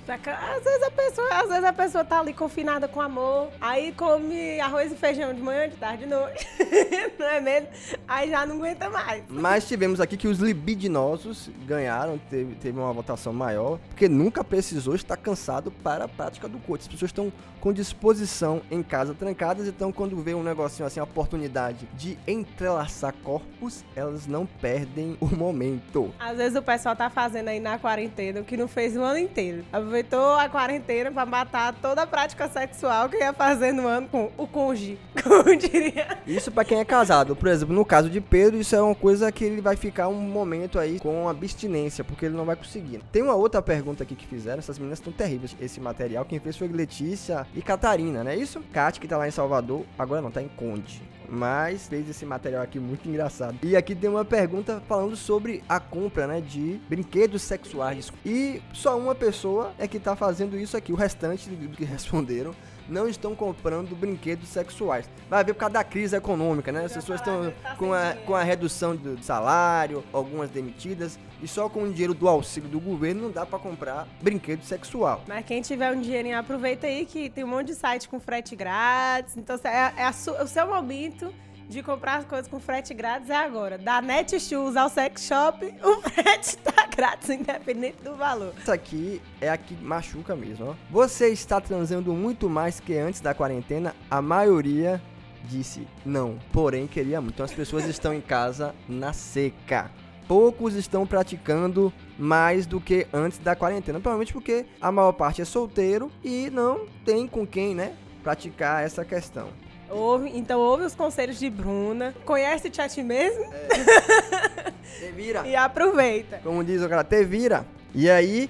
Às vezes a pessoa, às vezes a pessoa tá ali confinada com amor, aí come arroz e feijão de manhã, de tarde, de noite, [laughs] não é mesmo? Aí já não aguenta mais. Mas tivemos aqui que os libidinosos ganharam, teve, teve uma votação maior, porque nunca precisou estar cansado para a prática do coito. As pessoas estão com disposição em casa trancadas, então quando vê um negocinho assim, a oportunidade de entrelaçar corpos, elas não perdem o momento. Às vezes o pessoal tá fazendo aí na quarentena o que não fez o ano inteiro aproveitou a quarentena para matar toda a prática sexual que ia fazer no ano com o conge, [laughs] como diria. Isso para quem é casado. Por exemplo, no caso de Pedro, isso é uma coisa que ele vai ficar um momento aí com abstinência, porque ele não vai conseguir. Tem uma outra pergunta aqui que fizeram, essas meninas estão terríveis. Esse material, quem fez foi Letícia e Catarina, não é isso? Kátia, que tá lá em Salvador, agora não, tá em Conde mas fez esse material aqui muito engraçado. E aqui tem uma pergunta falando sobre a compra, né, de brinquedos sexuais. E só uma pessoa é que tá fazendo isso aqui. O restante do que [laughs] responderam não estão comprando brinquedos sexuais. Vai ver por causa da crise econômica, né? As pessoas estão com a, com a redução do salário, algumas demitidas, e só com o dinheiro do auxílio do governo não dá para comprar brinquedo sexual. Mas quem tiver um dinheirinho, aproveita aí que tem um monte de site com frete grátis. Então é, é, é o seu momento de comprar as coisas com frete grátis é agora. Da Netshoes ao sex shop, o frete [laughs] tá grátis, independente do valor. Isso aqui é a que machuca mesmo, ó. Você está transando muito mais que antes da quarentena? A maioria disse não, porém queria muito. Então as pessoas estão em casa na seca. Poucos estão praticando mais do que antes da quarentena, provavelmente porque a maior parte é solteiro e não tem com quem, né, praticar essa questão. Ouve, então ouve os conselhos de Bruna. Conhece a ti mesmo? É. [laughs] Te vira. e aproveita. Como diz o cara, te vira. E aí,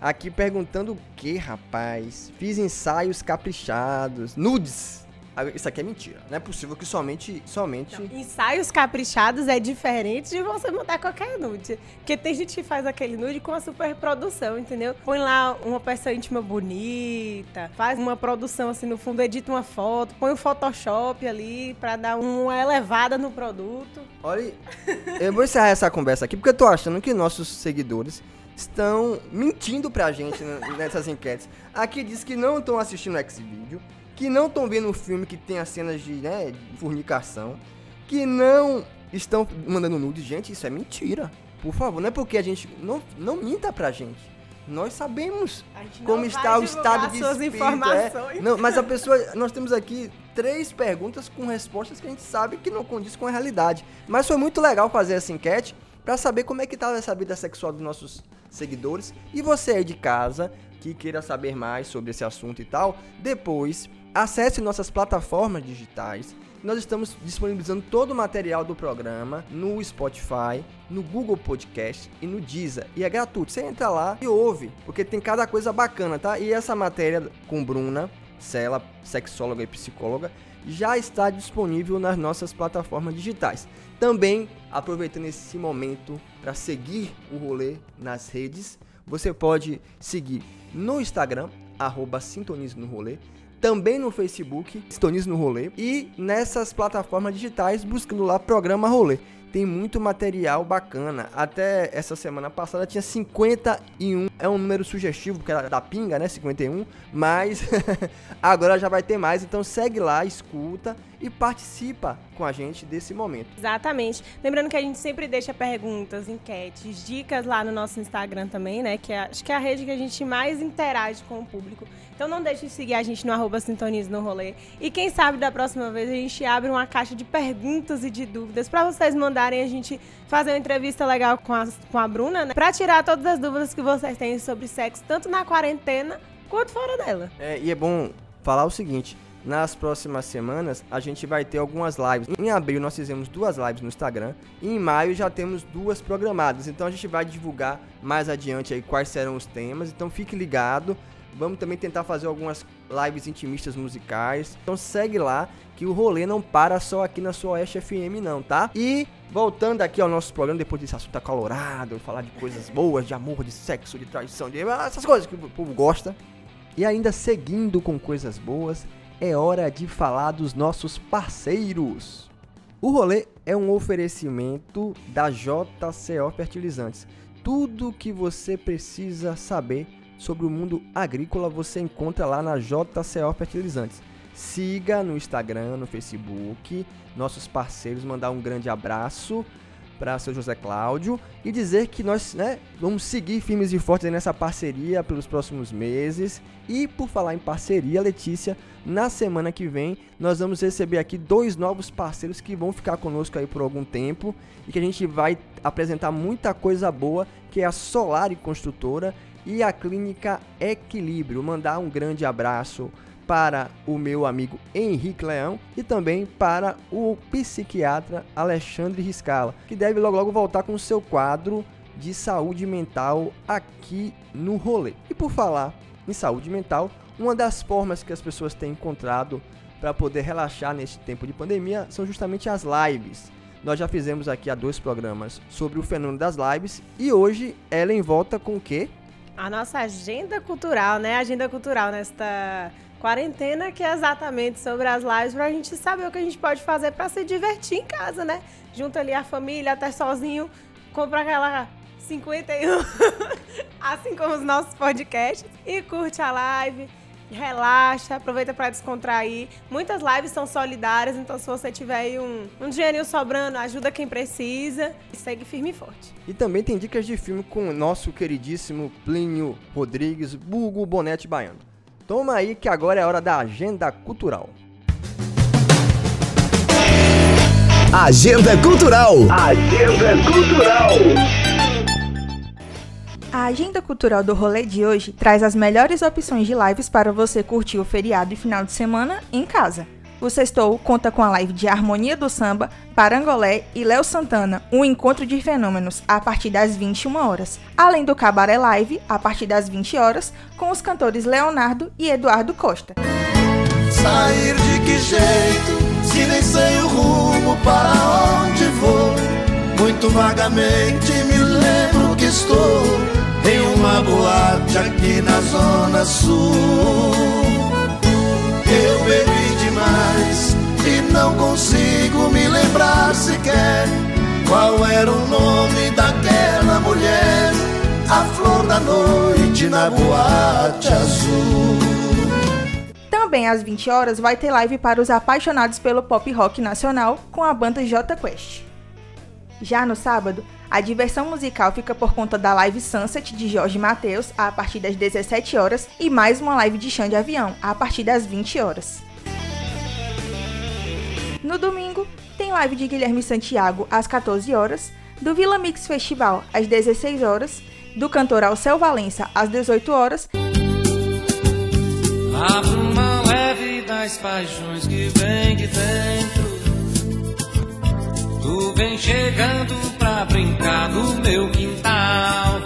aqui perguntando o que, rapaz? Fiz ensaios caprichados, nudes. Isso aqui é mentira. Não é possível que somente. somente... Ensaios caprichados é diferente de você mandar qualquer nude. Porque tem gente que faz aquele nude com a super produção, entendeu? Põe lá uma peça íntima bonita, faz uma produção assim no fundo, edita uma foto, põe o Photoshop ali pra dar uma elevada no produto. Olha, eu vou encerrar essa conversa aqui porque eu tô achando que nossos seguidores estão mentindo pra gente n- nessas enquetes. Aqui diz que não estão assistindo o X-Video, que não estão vendo um filme que tem as cenas de, né, de fornicação, que não estão mandando nudes. Gente, isso é mentira. Por favor, não é porque a gente. Não, não minta pra gente. Nós sabemos não como está o estado de suas espírito. informações. É. Não, mas a pessoa. Nós temos aqui três perguntas com respostas que a gente sabe que não condiz com a realidade. Mas foi muito legal fazer essa enquete para saber como é que tá essa vida sexual dos nossos seguidores. E você aí de casa que queira saber mais sobre esse assunto e tal, depois acesse nossas plataformas digitais. Nós estamos disponibilizando todo o material do programa no Spotify, no Google Podcast e no Deezer. E é gratuito. Você entra lá e ouve, porque tem cada coisa bacana, tá? E essa matéria com Bruna, Sela, sexóloga e psicóloga, já está disponível nas nossas plataformas digitais. Também, aproveitando esse momento para seguir o rolê nas redes, você pode seguir no Instagram, arroba no Rolê, também no Facebook, Sintonize no Rolê, e nessas plataformas digitais, buscando lá Programa Rolê. Tem muito material bacana. Até essa semana passada tinha 51. É um número sugestivo, porque era da pinga, né? 51. Mas [laughs] agora já vai ter mais. Então segue lá, escuta e participa com a gente desse momento. Exatamente. Lembrando que a gente sempre deixa perguntas, enquetes, dicas lá no nosso Instagram também, né? Que é, acho que é a rede que a gente mais interage com o público. Então não deixe de seguir a gente no arroba Sintonize no Rolê. E quem sabe da próxima vez a gente abre uma caixa de perguntas e de dúvidas para vocês mandarem a gente fazer uma entrevista legal com a, com a Bruna, né? Pra tirar todas as dúvidas que vocês têm sobre sexo, tanto na quarentena quanto fora dela. É, e é bom falar o seguinte: nas próximas semanas a gente vai ter algumas lives. Em abril nós fizemos duas lives no Instagram e em maio já temos duas programadas. Então a gente vai divulgar mais adiante aí quais serão os temas. Então fique ligado. Vamos também tentar fazer algumas lives intimistas musicais. Então segue lá que o rolê não para só aqui na sua Oeste FM não, tá? E voltando aqui ao nosso programa, depois desse assunto acalorado, falar de coisas boas, de amor, de sexo, de traição, de essas coisas que o povo gosta. E ainda seguindo com coisas boas, é hora de falar dos nossos parceiros. O rolê é um oferecimento da JCO Fertilizantes. Tudo que você precisa saber sobre o mundo agrícola você encontra lá na JCO Fertilizantes. Siga no Instagram, no Facebook, nossos parceiros, mandar um grande abraço para seu José Cláudio e dizer que nós né, vamos seguir firmes e fortes nessa parceria pelos próximos meses. E por falar em parceria, Letícia, na semana que vem nós vamos receber aqui dois novos parceiros que vão ficar conosco aí por algum tempo e que a gente vai apresentar muita coisa boa, que é a Solar Construtora e a Clínica Equilíbrio. Mandar um grande abraço para o meu amigo Henrique Leão e também para o psiquiatra Alexandre Riscala, que deve logo logo voltar com o seu quadro de saúde mental aqui no rolê. E por falar em saúde mental, uma das formas que as pessoas têm encontrado para poder relaxar neste tempo de pandemia são justamente as lives. Nós já fizemos aqui há dois programas sobre o fenômeno das lives e hoje ela volta com o quê? A nossa agenda cultural, né? Agenda cultural nesta quarentena, que é exatamente sobre as lives, pra gente saber o que a gente pode fazer para se divertir em casa, né? Junta ali a família, até sozinho, compra aquela 51, [laughs] assim como os nossos podcasts, e curte a live, relaxa, aproveita para descontrair. Muitas lives são solidárias, então se você tiver aí um, um dinheirinho sobrando, ajuda quem precisa e segue firme e forte. E também tem dicas de filme com o nosso queridíssimo Plínio Rodrigues, Bugo Bonete Baiano. Toma aí que agora é a hora da agenda cultural. Agenda Cultural. Agenda Cultural. A agenda cultural do rolê de hoje traz as melhores opções de lives para você curtir o feriado e final de semana em casa. O Sextou conta com a live de Harmonia do Samba, Parangolé e Léo Santana, um encontro de fenômenos a partir das 21 horas, além do Cabaré Live a partir das 20 horas, com os cantores Leonardo e Eduardo Costa. Sair de que jeito, se nem sei o rumo para onde vou? Muito vagamente me lembro que estou em uma boate aqui na Zona Sul. Eu bebi demais e não consigo me lembrar sequer qual era o nome daquela mulher, a flor da noite na boate azul. Também às 20 horas vai ter live para os apaixonados pelo pop rock nacional com a banda J Quest. Já no sábado, a diversão musical fica por conta da live Sunset de Jorge Mateus a partir das 17 horas e mais uma live de chão de avião a partir das 20 horas. No domingo, tem live de Guilherme Santiago às 14 horas, do Vila Mix Festival às 16 horas, do cantor Alceu Valença às 18 horas. Mão leve das paixões que vem de dentro. Tu vem chegando pra brincar no meu quintal.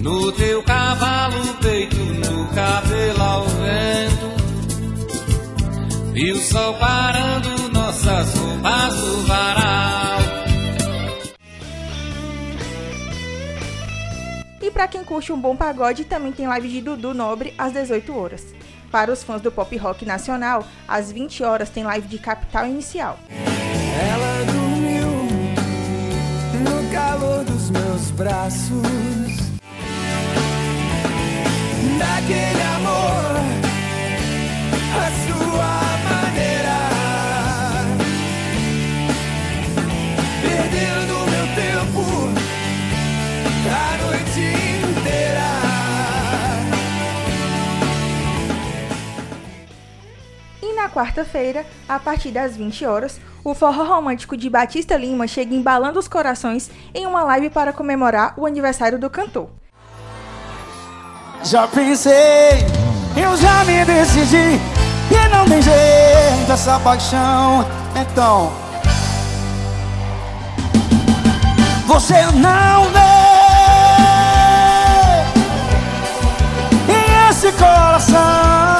No teu cavalo peito, no cabelo ao vento. E o sol parando nossas roupas no varal. E para quem curte um bom pagode, também tem live de Dudu Nobre às 18 horas. Para os fãs do pop rock nacional, às 20 horas tem live de Capital Inicial. Ela dormiu no calor dos meus braços. Quarta-feira, a partir das 20 horas, o forró romântico de Batista Lima chega embalando os corações em uma live para comemorar o aniversário do cantor. Já pensei, eu já me decidi e não tem jeito essa paixão. Então, você não vê e esse coração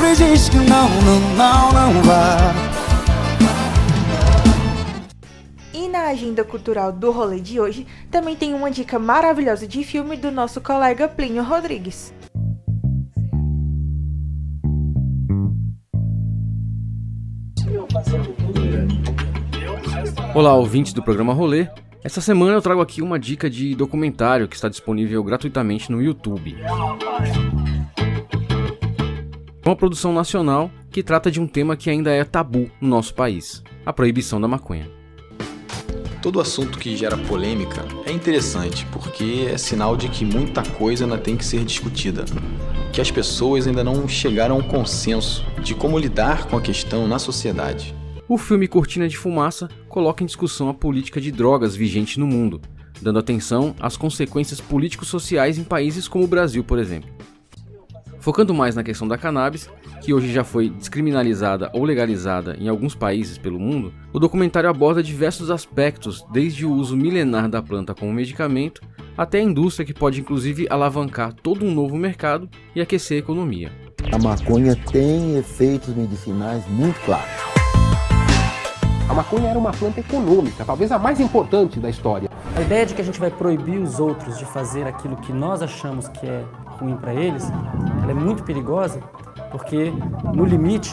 sofre e diz que não, não, não, não vai. E na agenda cultural do rolê de hoje, também tem uma dica maravilhosa de filme do nosso colega Plínio Rodrigues. Olá, ouvintes do programa Rolê. Essa semana eu trago aqui uma dica de documentário que está disponível gratuitamente no YouTube. Uma produção nacional que trata de um tema que ainda é tabu no nosso país: a proibição da maconha. Todo assunto que gera polêmica é interessante porque é sinal de que muita coisa ainda tem que ser discutida, que as pessoas ainda não chegaram a um consenso de como lidar com a questão na sociedade. O filme Cortina de Fumaça coloca em discussão a política de drogas vigente no mundo, dando atenção às consequências políticos-sociais em países como o Brasil, por exemplo. Focando mais na questão da cannabis, que hoje já foi descriminalizada ou legalizada em alguns países pelo mundo, o documentário aborda diversos aspectos, desde o uso milenar da planta como medicamento até a indústria que pode inclusive alavancar todo um novo mercado e aquecer a economia. A maconha tem efeitos medicinais muito claros. A maconha era uma planta econômica, talvez a mais importante da história. A ideia de que a gente vai proibir os outros de fazer aquilo que nós achamos que é ruim para eles, ela é muito perigosa, porque no limite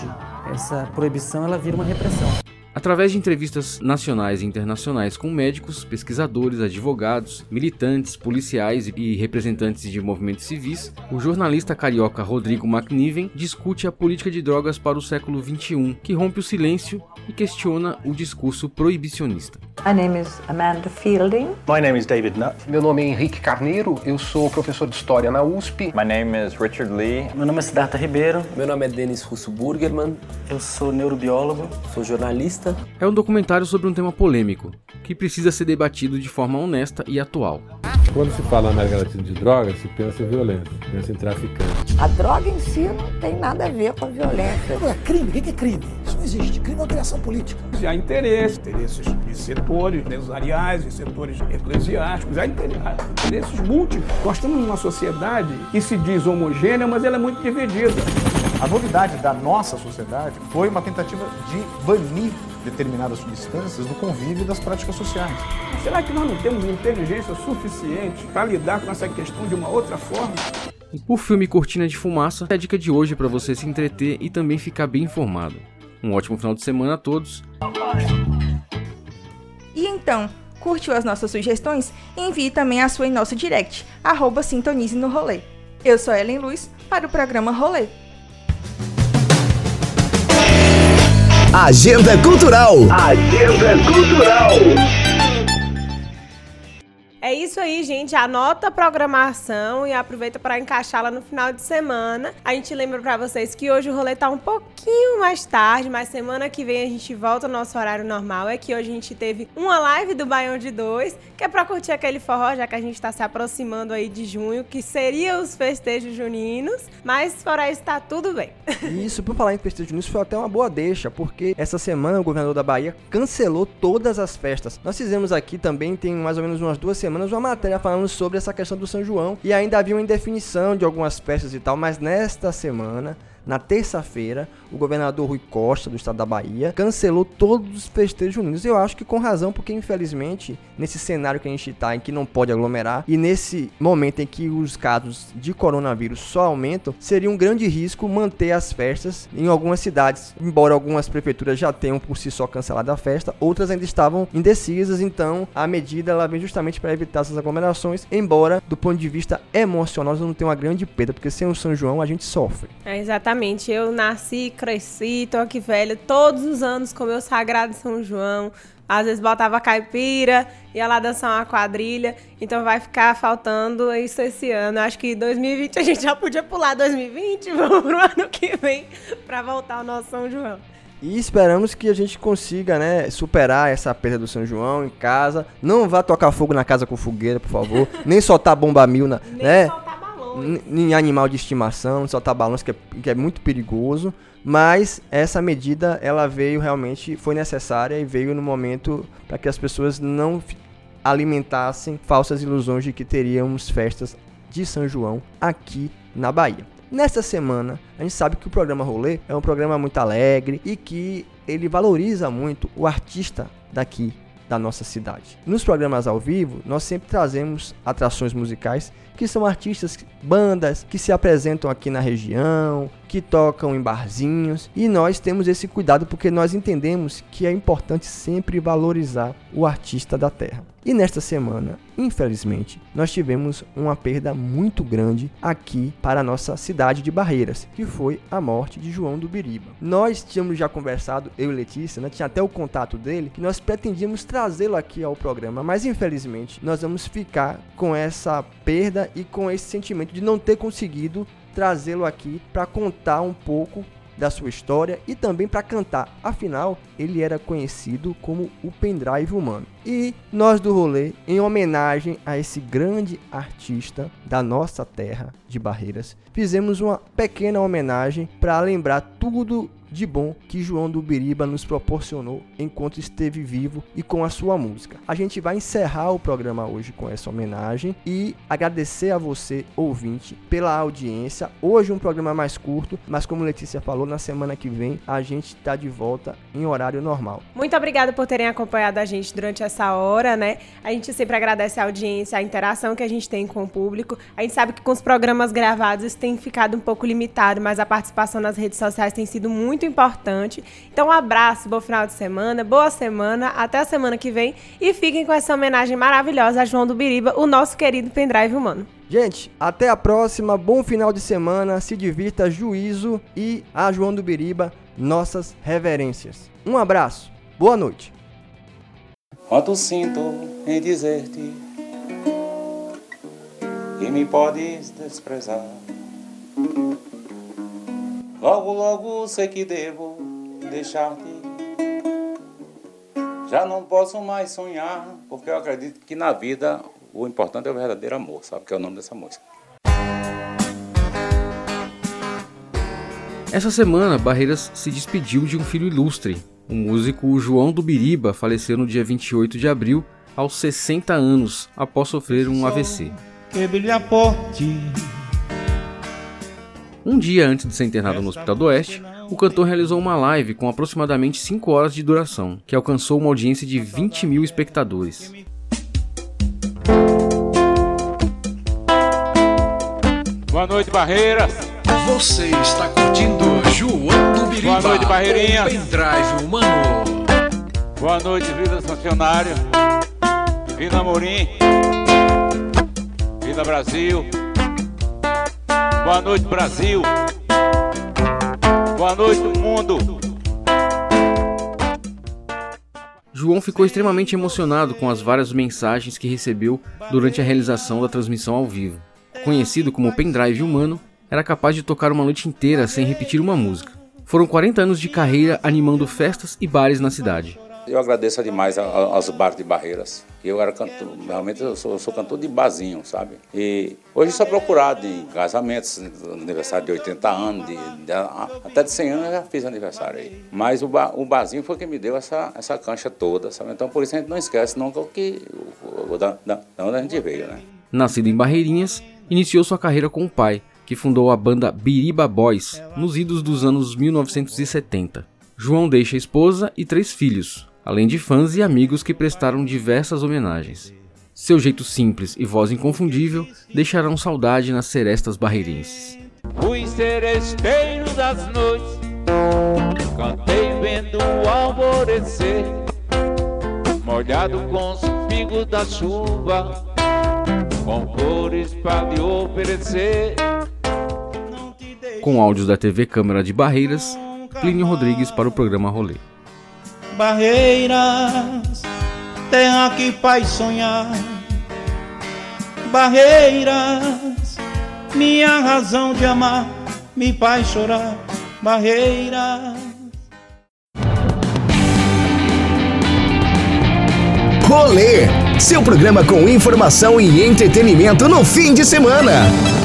essa proibição ela vira uma repressão. Através de entrevistas nacionais e internacionais com médicos, pesquisadores, advogados, militantes, policiais e representantes de movimentos civis, o jornalista carioca Rodrigo McNiven discute a política de drogas para o século XXI, que rompe o silêncio e questiona o discurso proibicionista. My name is Amanda Fielding. My name is David Nutt. Meu nome é Henrique Carneiro, eu sou professor de História na USP. My name is Richard Lee. Meu nome é Siddhartha Ribeiro. Meu nome é Denis Russo Burgerman. Eu sou neurobiólogo. Sou jornalista. É um documentário sobre um tema polêmico, que precisa ser debatido de forma honesta e atual. Quando se fala na América Latina de drogas, se pensa em violência, pensa em traficante. A droga em si não tem nada a ver com a violência. É crime? O que é crime? Isso não existe. Crime é uma criação política. Há interesse, interesses de setores empresariais, de setores eclesiásticos, há interesses múltiplos. Nós estamos numa sociedade que se diz homogênea, mas ela é muito dividida. A novidade da nossa sociedade foi uma tentativa de banir determinadas substâncias do convívio das práticas sociais. Será que nós não temos inteligência suficiente para lidar com essa questão de uma outra forma? O filme Cortina de Fumaça é a dica de hoje para você se entreter e também ficar bem informado. Um ótimo final de semana a todos. E então, curtiu as nossas sugestões? Envie também a sua em nosso direct, arroba Sintonize no Rolê. Eu sou Ellen Luz, para o programa Rolê. Agenda Cultural. Agenda Cultural. É isso aí, gente. Anota a programação e aproveita para encaixá-la no final de semana. A gente lembra para vocês que hoje o rolê tá um pouquinho mais tarde, mas semana que vem a gente volta ao nosso horário normal. É que hoje a gente teve uma live do Baião de Dois, que é para curtir aquele forró, já que a gente tá se aproximando aí de junho, que seria os festejos juninos. Mas fora isso, tá tudo bem. [laughs] Isso, por falar em festejos juninos, foi até uma boa deixa, porque essa semana o governador da Bahia cancelou todas as festas. Nós fizemos aqui também, tem mais ou menos umas duas semanas, uma matéria falando sobre essa questão do São João. E ainda havia uma indefinição de algumas festas e tal, mas nesta semana na terça-feira, o governador Rui Costa, do estado da Bahia, cancelou todos os festejos juninos. Eu acho que com razão, porque infelizmente, nesse cenário que a gente está, em que não pode aglomerar, e nesse momento em que os casos de coronavírus só aumentam, seria um grande risco manter as festas em algumas cidades. Embora algumas prefeituras já tenham por si só cancelado a festa, outras ainda estavam indecisas, então a medida ela vem justamente para evitar essas aglomerações, embora do ponto de vista emocional não tem uma grande perda, porque sem o São João a gente sofre. É exatamente. Eu nasci, cresci, tô aqui velha todos os anos com meu sagrado São João. Às vezes botava caipira, ia lá dançar uma quadrilha. Então vai ficar faltando isso esse ano. Acho que 2020 a gente já podia pular 2020, [laughs] vamos pro ano que vem para voltar ao nosso São João. E esperamos que a gente consiga, né, superar essa perda do São João em casa. Não vá tocar fogo na casa com fogueira, por favor. Nem soltar bomba mil, na, Nem né? Em animal de estimação, soltar balões, que é, que é muito perigoso. Mas essa medida, ela veio realmente, foi necessária e veio no momento para que as pessoas não alimentassem falsas ilusões de que teríamos festas de São João aqui na Bahia. Nesta semana, a gente sabe que o programa Rolê é um programa muito alegre e que ele valoriza muito o artista daqui da nossa cidade. Nos programas ao vivo, nós sempre trazemos atrações musicais que são artistas, bandas que se apresentam aqui na região, que tocam em barzinhos, e nós temos esse cuidado porque nós entendemos que é importante sempre valorizar o artista da terra. E nesta semana, infelizmente, nós tivemos uma perda muito grande aqui para a nossa cidade de Barreiras, que foi a morte de João do Biriba. Nós tínhamos já conversado, eu e Letícia, né, tinha até o contato dele, que nós pretendíamos trazê-lo aqui ao programa, mas infelizmente nós vamos ficar com essa perda e com esse sentimento de não ter conseguido trazê-lo aqui para contar um pouco da sua história e também para cantar. Afinal, ele era conhecido como o pendrive humano. E nós do rolê, em homenagem a esse grande artista da nossa terra de Barreiras, fizemos uma pequena homenagem para lembrar tudo de bom que João do Biriba nos proporcionou enquanto esteve vivo e com a sua música. A gente vai encerrar o programa hoje com essa homenagem e agradecer a você, ouvinte, pela audiência. Hoje um programa mais curto, mas como Letícia falou, na semana que vem a gente está de volta em horário normal. Muito obrigada por terem acompanhado a gente durante essa hora, né? A gente sempre agradece a audiência, a interação que a gente tem com o público. A gente sabe que com os programas gravados isso tem ficado um pouco limitado, mas a participação nas redes sociais tem sido muito importante. Então, um abraço, bom final de semana, boa semana, até a semana que vem e fiquem com essa homenagem maravilhosa a João do Biriba, o nosso querido pendrive humano. Gente, até a próxima, bom final de semana, se divirta, juízo e a João do Biriba, nossas reverências. Um abraço, boa noite. Quanto sinto em dizer-te que me podes desprezar. Logo, logo sei que devo deixar-te. Já não posso mais sonhar, porque eu acredito que na vida o importante é o verdadeiro amor, sabe? Que é o nome dessa música. Essa semana, Barreiras se despediu de um filho ilustre. O músico João do Biriba faleceu no dia 28 de abril, aos 60 anos, após sofrer um AVC. Um dia antes de ser internado no Hospital do Oeste, o cantor realizou uma live com aproximadamente 5 horas de duração, que alcançou uma audiência de 20 mil espectadores. Boa noite, Barreiras. Você está curtindo João do Biriba. Boa noite, Barreirinha. Pendrive humano. Boa noite, vida funcionário. Vida Morim. Vida Brasil. Boa noite, Brasil. Boa noite, mundo. João ficou extremamente emocionado com as várias mensagens que recebeu durante a realização da transmissão ao vivo. Conhecido como pendrive humano, era capaz de tocar uma noite inteira sem repetir uma música. Foram 40 anos de carreira animando festas e bares na cidade. Eu agradeço demais aos bares de Barreiras. Eu era cantor, realmente eu sou, sou cantor de barzinho, sabe? E hoje sou procurado em casamentos, aniversário de 80 anos, de, de, até de 100 anos eu já fiz aniversário aí. Mas o, bar, o barzinho foi quem me deu essa, essa cancha toda, sabe? Então por isso a gente não esquece nunca o que, o, o, da, da onde a gente veio, né? Nascido em Barreirinhas, iniciou sua carreira com o pai, que fundou a banda Biriba Boys nos idos dos anos 1970. João deixa a esposa e três filhos, além de fãs e amigos que prestaram diversas homenagens. Seu jeito simples e voz inconfundível deixarão saudade nas serestas barreirenses. Fui seresteiro das noites, cantei vendo o alvorecer, molhado com os pingos da chuva, com cores para lhe oferecer. Com áudios da TV Câmara de Barreiras, Plínio Rodrigues para o programa Rolê. Barreiras, terra que faz sonhar. Barreiras, minha razão de amar me faz chorar. Barreiras. Rolê, seu programa com informação e entretenimento no fim de semana.